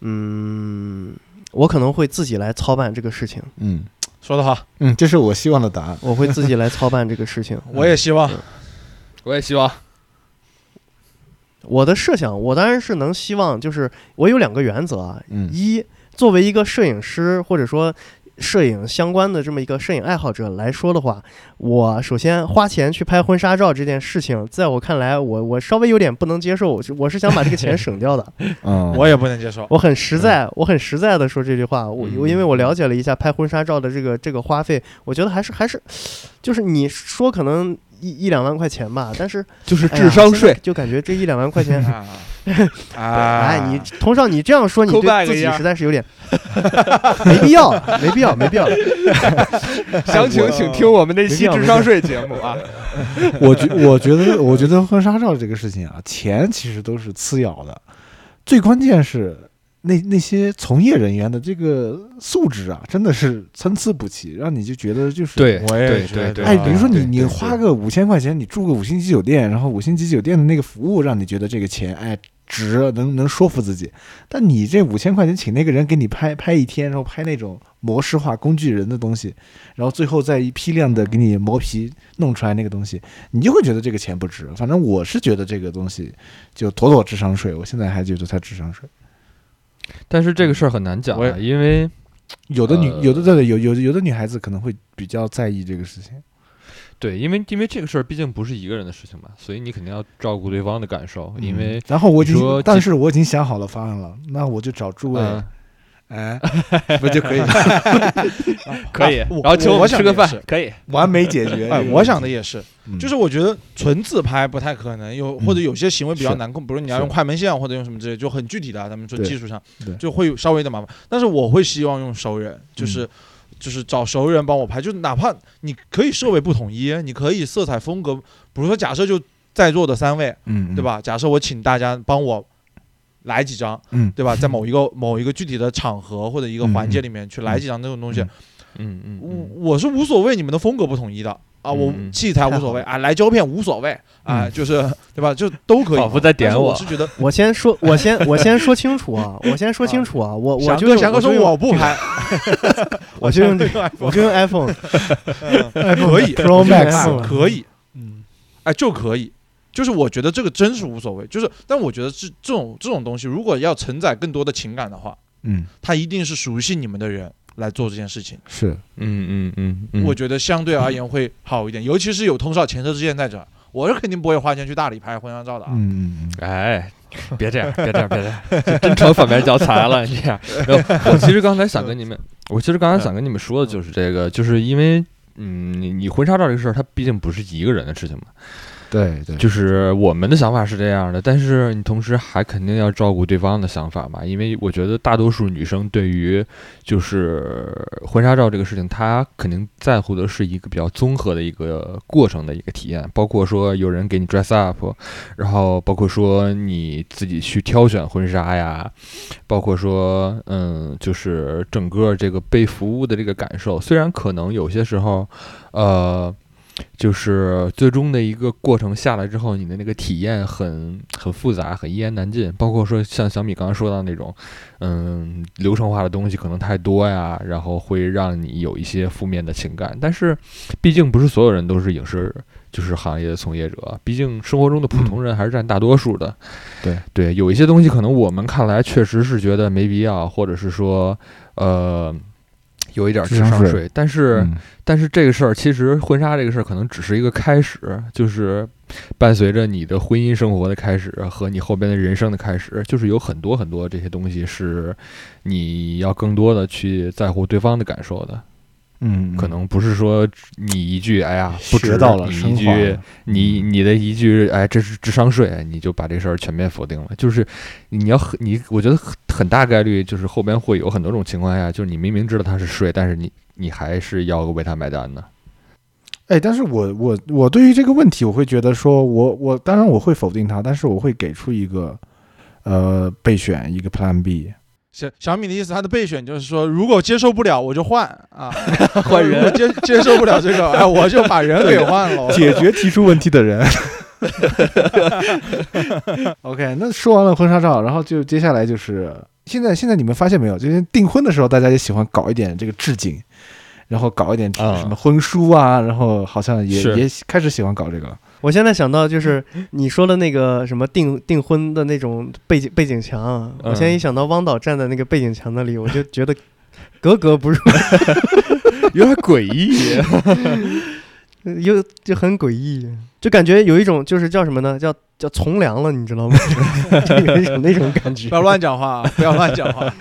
嗯，我可能会自己来操办这个事情。嗯，说得好，嗯，这是我希望的答案。我会自己来操办这个事情。我也希望，我也希望。我的设想，我当然是能希望，就是我有两个原则啊。嗯，一，作为一个摄影师，或者说。摄影相关的这么一个摄影爱好者来说的话，我首先花钱去拍婚纱照这件事情，在我看来，我我稍微有点不能接受。我是想把这个钱省掉的。嗯，我也不能接受。我很实在，我很实在的说这句话。我我因为我了解了一下拍婚纱照的这个这个花费，我觉得还是还是，就是你说可能。一一两万块钱吧，但是就是智商税，就感觉这一两万块钱，啊，哎，你同少，你这样说，你对自己实在是有点没必要，没必要，没必要。详情请听我们那期智商税节目啊。我觉我觉得，我觉得婚纱照这个事情啊，钱其实都是次要的，最关键是。那那些从业人员的这个素质啊，真的是参差不齐，让你就觉得就是对，我也觉得，哎，比如说你你花个五千块钱，你住个五星级酒店，然后五星级酒店的那个服务让你觉得这个钱哎值，能能说服自己。但你这五千块钱请那个人给你拍拍一天，然后拍那种模式化工具人的东西，然后最后再一批量的给你磨皮弄出来那个东西，你就会觉得这个钱不值。反正我是觉得这个东西就妥妥智商税，我现在还觉得它智商税。但是这个事儿很难讲啊，因为有的女有的对有有有的女孩子可能会比较在意这个事情。对，因为因为这个事儿毕竟不是一个人的事情嘛，所以你肯定要照顾对方的感受。因为然后我已经，但是我已经想好了方案了，那我就找诸位哎，不就可以 可以，然后请我们吃个饭可以。完美解决？哎，我想的也是，嗯就是我觉得纯自拍不太可能，有或者有些行为比较难控，比如你要用快门线或者用什么之类，就很具体的啊，咱们说技术上就会有稍微的麻烦。但是我会希望用熟人，就是。就是找熟人帮我拍，就是哪怕你可以设备不统一，你可以色彩风格，比如说假设就在座的三位，嗯，对？吧？假设我请大家帮我来几张，嗯，对吧？在某一个某一个具体的场合或者一个环节里面去来几张那种东西，嗯。嗯我嗯，我是无所谓你们的风格不统一的啊，我嗯。器材无所谓啊，来胶片无所谓啊，嗯就是对吧？就都可以。仿佛在点我。我是觉得，我先说，我先我先说清楚啊，我先说清楚啊，我我翔就翔哥说我不拍，我就用 我就用 iPhone 可以 Pro Max 可以，嗯哎就可以。就是我觉得这个真是无所谓，就是但我觉得这这种这种东西，如果要承载更多的情感的话，嗯，他一定是熟悉你们的人来做这件事情。是嗯嗯嗯嗯，我觉得相对而言会好一点，尤其是有通少前车之鉴在这儿，我是肯定不会花钱去大理拍婚纱照的啊。嗯嗯嗯哎，别这样，别这样，别这样，这 真成反面教材了。你这样，我其实刚才想跟你们，我其实刚才想跟你们说的就是这个，就是因为，嗯，你你婚纱照这个事儿，它毕竟不是一个人的事情嘛。对对，就是我们的想法是这样的，但是你同时还肯定要照顾对方的想法嘛，因为我觉得大多数女生对于就是婚纱照这个事情，她肯定在乎的是一个比较综合的一个过程的一个体验，包括说有人给你 dress up，然后包括说你自己去挑选婚纱呀，包括说嗯，就是整个这个被服务的这个感受，虽然可能有些时候，呃。就是最终的一个过程下来之后，你的那个体验很很复杂，很一言难尽。包括说像小米刚刚说到那种，嗯，流程化的东西可能太多呀，然后会让你有一些负面的情感。但是，毕竟不是所有人都是影视就是行业的从业者，毕竟生活中的普通人还是占大多数的。对对，有一些东西可能我们看来确实是觉得没必要，或者是说，呃。有一点智智商税。商税，但是、嗯。但是这个事儿，其实婚纱这个事儿可能只是一个开始，就是伴随着你的婚姻生活的开始和你后边的人生的开始，就是有很多很多这些东西是你要更多的去在乎对方的感受的，嗯，可能不是说你一句哎呀不值学到了，你一句你你的一句哎这是智商税，你就把这事儿全面否定了，就是你要很你我觉得很很大概率就是后边会有很多种情况下，就是你明明知道它是税，但是你你还是要为它买单的。哎，但是我我我对于这个问题，我会觉得说我我当然我会否定它，但是我会给出一个呃备选一个 Plan B。小小米的意思，他的备选就是说，如果接受不了，我就换啊，换人接接受不了这个，哎，我就把人给换了。解决提出问题的人。OK，那说完了婚纱照，然后就接下来就是现在现在你们发现没有，就是订婚的时候，大家也喜欢搞一点这个置景，然后搞一点啊什么婚书啊，然后好像也也开始喜欢搞这个了。我现在想到就是 你说的那个什么订订婚的那种背景背景墙啊，我现在一想到汪导站在那个背景墙那里，我就觉得格格不入，有点诡异。又就很诡异，就感觉有一种就是叫什么呢？叫叫从良了，你知道吗？就有一种那种感觉不。要乱讲话，啊不要乱讲话。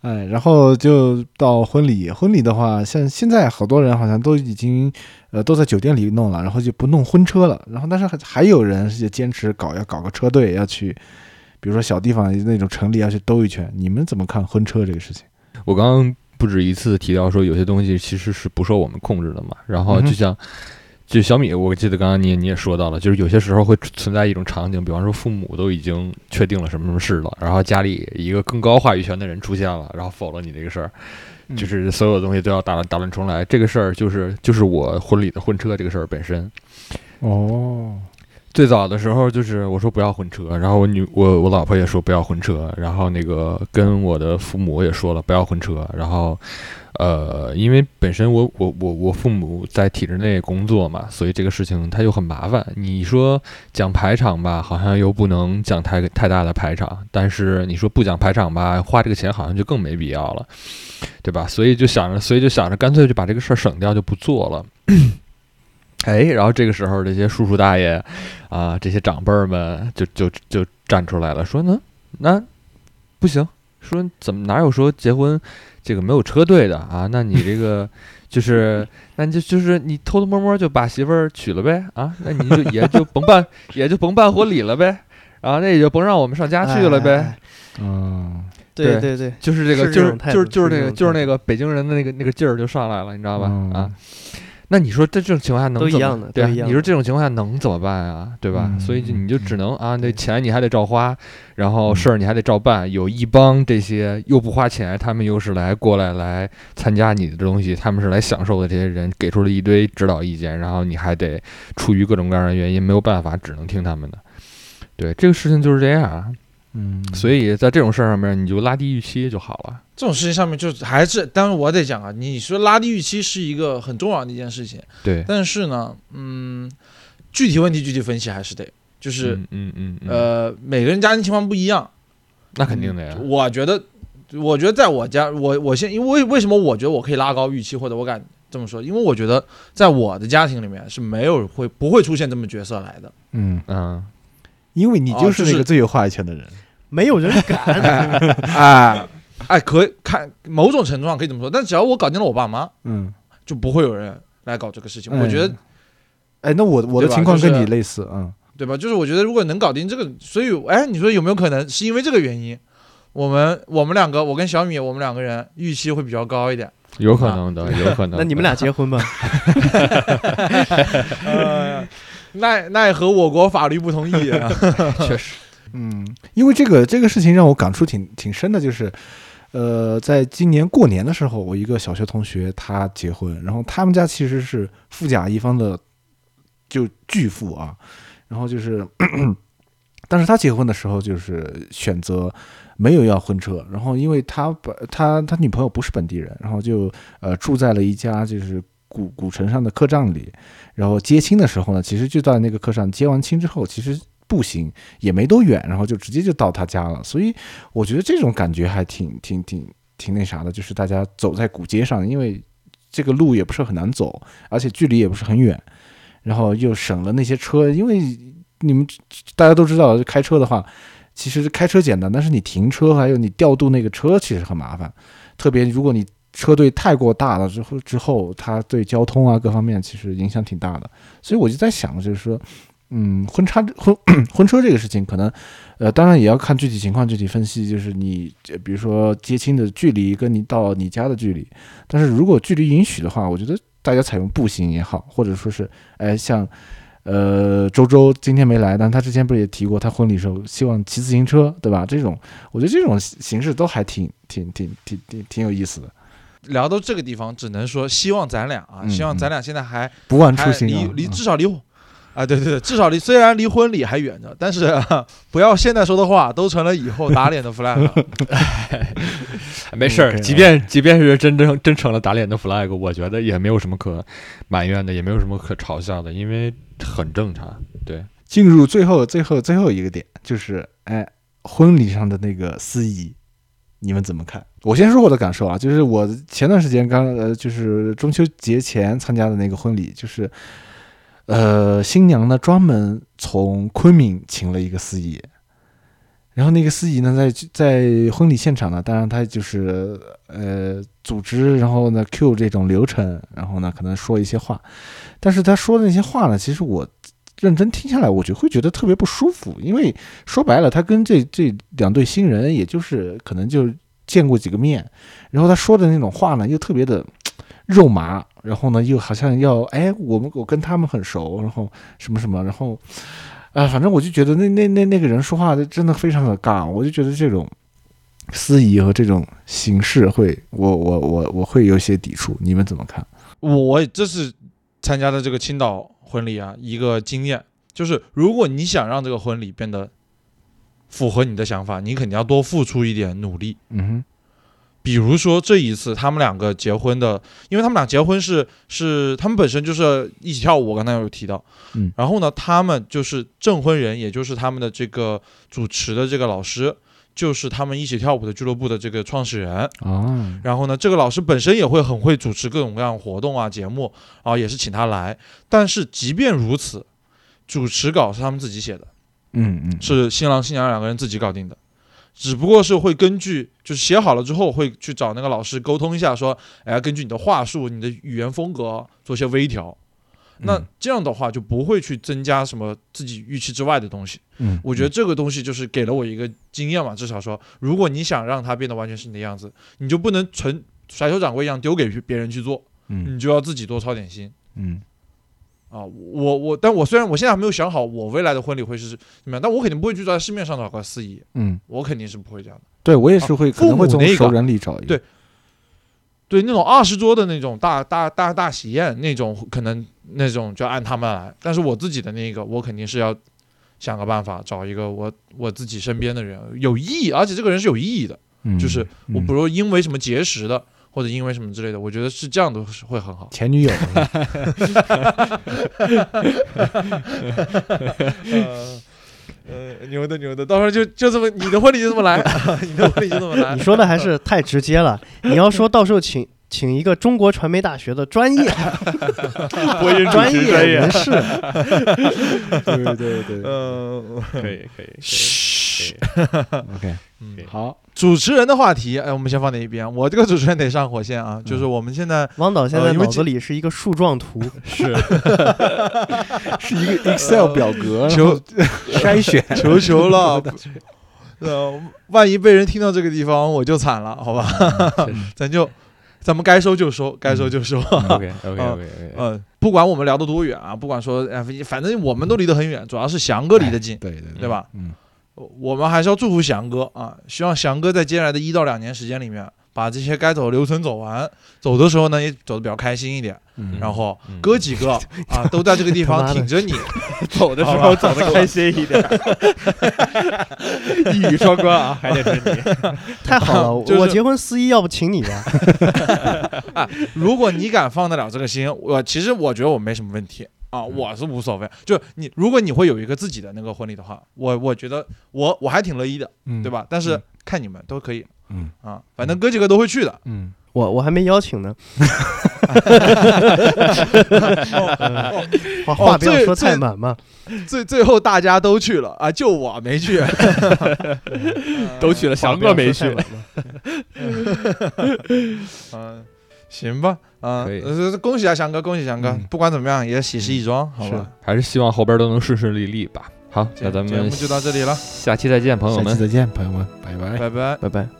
哎，然后就到婚礼，婚礼的话，像现在好多人好像都已经呃都在酒店里弄了，然后就不弄婚车了。然后但是还还有人是坚持搞要搞个车队，要去，比如说小地方那种城里要去兜一圈。你们怎么看婚车这个事情？我刚刚不止一次提到说，有些东西其实是不受我们控制的嘛。然后就像，就小米，我记得刚刚你你也说到了，就是有些时候会存在一种场景，比方说父母都已经确定了什么什么事了，然后家里一个更高话语权的人出现了，然后否了你这个事儿，就是所有东西都要打乱打乱重来。这个事儿就是就是我婚礼的婚车这个事儿本身。哦，最早的时候就是我说不要婚车，然后我女我我老婆也说不要婚车，然后那个跟我的父母也说了不要婚车，然后呃，因为本身我我我我父母在体制内工作嘛，所以这个事情它又很麻烦。你说讲排场吧，好像又不能讲太太大的排场，但是你说不讲排场吧，花这个钱好像就更没必要了，对吧？所以就想着，所以就想着干脆就把这个事儿省掉，就不做了。哎，然后这个时候，这些叔叔大爷啊，这些长辈儿们就就就站出来了，说呢，那不行，说怎么哪有说结婚这个没有车队的啊？那你这个 就是那你就就是你偷偷摸摸就把媳妇儿娶了呗啊？那你就也就甭办 也就甭办婚礼了呗，然后那也就甭让我们上家去了呗。嗯，对对对，就是这个是这就是就是就是那个就是那个北京人的那个那个劲儿就上来了，你知道吧？嗯啊。那你说在这种情况下能怎么都一样的对啊，样的你说这种情况下能怎么办啊？对吧？嗯所以就你就只能啊，那钱你还得照花，然后嗯事儿你还得照办。有一帮这些又不花钱，他们又是来过来来参加你的东西，他们是来享受的这些人，给出了一堆指导意见，然后你还得出于各种各样的原因没有办法，只能听他们的。对，这个事情就是这样啊。嗯，所以在这种事儿上面，你就拉低预期就好了。这种事情上面就还是，当然我得讲啊，你说拉低预期是一个很重要的一件事情，对，但是呢，嗯，具体问题具体分析还是得，就是、嗯嗯嗯，嗯，呃，每个人家庭情况不一样，那肯定的呀。我觉得，我觉得在我家，我我现因为为什么我觉得我可以拉高预期，或者我敢这么说，因为我觉得在我的家庭里面是没有会不会出现这么角色来的。嗯，嗯，因为你就是那个最有话语权的人。没有人敢。哎哎，可以看某种程度上可以这么说，但只要我搞定了我爸妈，嗯，就不会有人来搞这个事情。哎我觉得哎，那我我的情况跟你类似，嗯，对吧？就是我觉得如果能搞定这个，所以哎，你说有没有可能是因为这个原因，我们我们两个，我跟小米，我们两个人预期会比较高一点。有可能的，有可能。那你们俩结婚吧。呃，奈奈何我国法律不同意啊。确实，嗯，因为这个这个事情让我感触挺挺深的，就是，呃，在今年过年的时候，我一个小学同学他结婚，然后他们家其实是富甲一方的，就巨富啊，然后就是，但是他结婚的时候就是选择没有要婚车，然后因为他本他他女朋友不是本地人，然后就呃住在了一家就是古古城上的客栈里，然后接亲的时候呢，其实就在那个客栈接完亲之后，其实步行也没多远，然后就直接就到他家了。所以我觉得这种感觉还挺挺挺挺那啥的，就是大家走在古街上，因为这个路也不是很难走，而且距离也不是很远，然后又省了那些车，因为你们大家都知道，开车的话，其实开车简单，但是你停车还有你调度那个车其实很麻烦，特别如果你车队太过大了之后，之后它对交通啊各方面其实影响挺大的。所以我就在想，就是说，嗯，婚差婚 婚车这个事情，可能呃，当然也要看具体情况具体分析，就是你比如说接亲的距离跟你到你家的距离，但是如果距离允许的话，我觉得大家采用步行也好，或者说是哎像。呃，周周今天没来，但他之前不是也提过，他婚礼时候希望骑自行车，对吧？这种我觉得这种形式都还挺挺挺挺挺挺有意思的，聊到这个地方，只能说希望咱俩啊，嗯希望咱俩现在还不忘初心啊！离离嗯至少离我啊，对对对，至少离虽然离婚礼还远着，但是、啊不要现在说的话都成了以后打脸的 flag 了。没事儿，即便即便是真正真成了打脸的 flag，我觉得也没有什么可埋怨的，也没有什么可嘲笑的，因为很正常。对，进入最后最后最后一个点，就是哎，婚礼上的那个司仪，你们怎么看？我先说我的感受啊，就是我前段时间刚呃，就是中秋节前参加的那个婚礼，就是呃，新娘呢专门从昆明请了一个司仪，然后那个司仪呢在在婚礼现场呢，当然他就是呃组织，然后呢 Q 这种流程，然后呢可能说一些话，但是他说的那些话呢，其实我。认真听下来，我就会觉得特别不舒服，因为说白了，他跟这这两对新人，也就是可能就见过几个面，然后他说的那种话呢，又特别的肉麻，然后呢，又好像要哎，我们我跟他们很熟，然后什么什么，然后啊、反正我就觉得那那那那个人说话真的非常的尬，我就觉得这种司仪和这种形式会，我我我我会有些抵触，你们怎么看？我这是参加的这个青岛婚礼啊，一个经验就是，如果你想让这个婚礼变得符合你的想法，你肯定要多付出一点努力。嗯哼，比如说这一次他们两个结婚的，因为他们俩结婚是是他们本身就是一起跳舞，我刚才有提到，嗯。然后呢，他们就是证婚人，也就是他们的这个主持的这个老师，就是他们一起跳舞的俱乐部的这个创始人。啊，然后呢，这个老师本身也会很会主持各种各样活动啊、节目啊，也是请他来。但是即便如此，主持稿是他们自己写的，嗯嗯，是新郎新娘两个人自己搞定的。只不过是会根据就是写好了之后会去找那个老师沟通一下，说，哎，根据你的话术、你的语言风格做些微调。那这样的话就不会去增加什么自己预期之外的东西。嗯，我觉得这个东西就是给了我一个经验嘛，至少说，如果你想让它变得完全是你的样子，你就不能纯甩手掌柜一样丢给别人去做，嗯你就要自己多操点心。嗯啊，我我，但我虽然我现在还没有想好我未来的婚礼会是怎么样，但我肯定不会去在市面上找个司仪，嗯，我肯定是不会这样的。对我也是会，可能会从那个熟人里找一个。对对，那种二十桌的那种大大大大喜宴那种，可能那种就按他们来。但是我自己的那个，我肯定是要想个办法找一个我我自己身边的人有意义，而且这个人是有意义的，嗯，就是我嗯比如因为什么结识的，或者因为什么之类的，我觉得是这样的是会很好。前女友，呃呃，牛的牛的，到时候就就这么 你的婚礼就这么来，你的婚礼就这么来你。说的还是太直接了。你要说到时候请请一个中国传媒大学的专业。播音专业人士，对对对。嗯，可以可以嘘，，OK，嗯。好，主持人的话题，哎，我们先放在一边。我这个主持人得上火线啊，就是我们现在汪导现在脑子里是一个树状图，是。是一个 Excel 表格，求筛选，求求了，呃，万一被人听到这个地方，我就惨了，好吧？咱就咱们该收就收，该收就收。OK OK OK OK，嗯，不管我们聊得多远啊，不管说，哎，反正我们都离得很远，主要是翔哥离得近，对对对吧？嗯我们还是要祝福翔哥啊，希望翔哥在接下来的一到两年时间里面，把这些该走的流程走完，走的时候呢也走的比较开心一点，嗯然后嗯哥几个 啊都在这个地方挺着你，走的时候走的开心一点，一语双关啊，还得是你。太好了！就是我结婚司仪要不请你吧？如果你敢放得了这个心，我其实我觉得我没什么问题啊，嗯我是无所谓。就你，如果你会有一个自己的那个婚礼的话，我我觉得我我还挺乐意的，嗯，对吧？但是嗯看你们都可以嗯啊，反正哥几个都会去的。嗯，我我还没邀请呢，话话不要说最最太满嘛。最最后大家都去了啊，就我没去，都去了，翔哥没去。嗯，行吧，啊，可以呃恭喜啊，翔哥，恭喜翔哥嗯，不管怎么样也喜事一桩，好吧？还是希望后边都能顺顺利利吧。好，那咱们节目就到这里了，下期再见，朋友们下期。再见，朋友们，拜拜。拜拜。拜拜。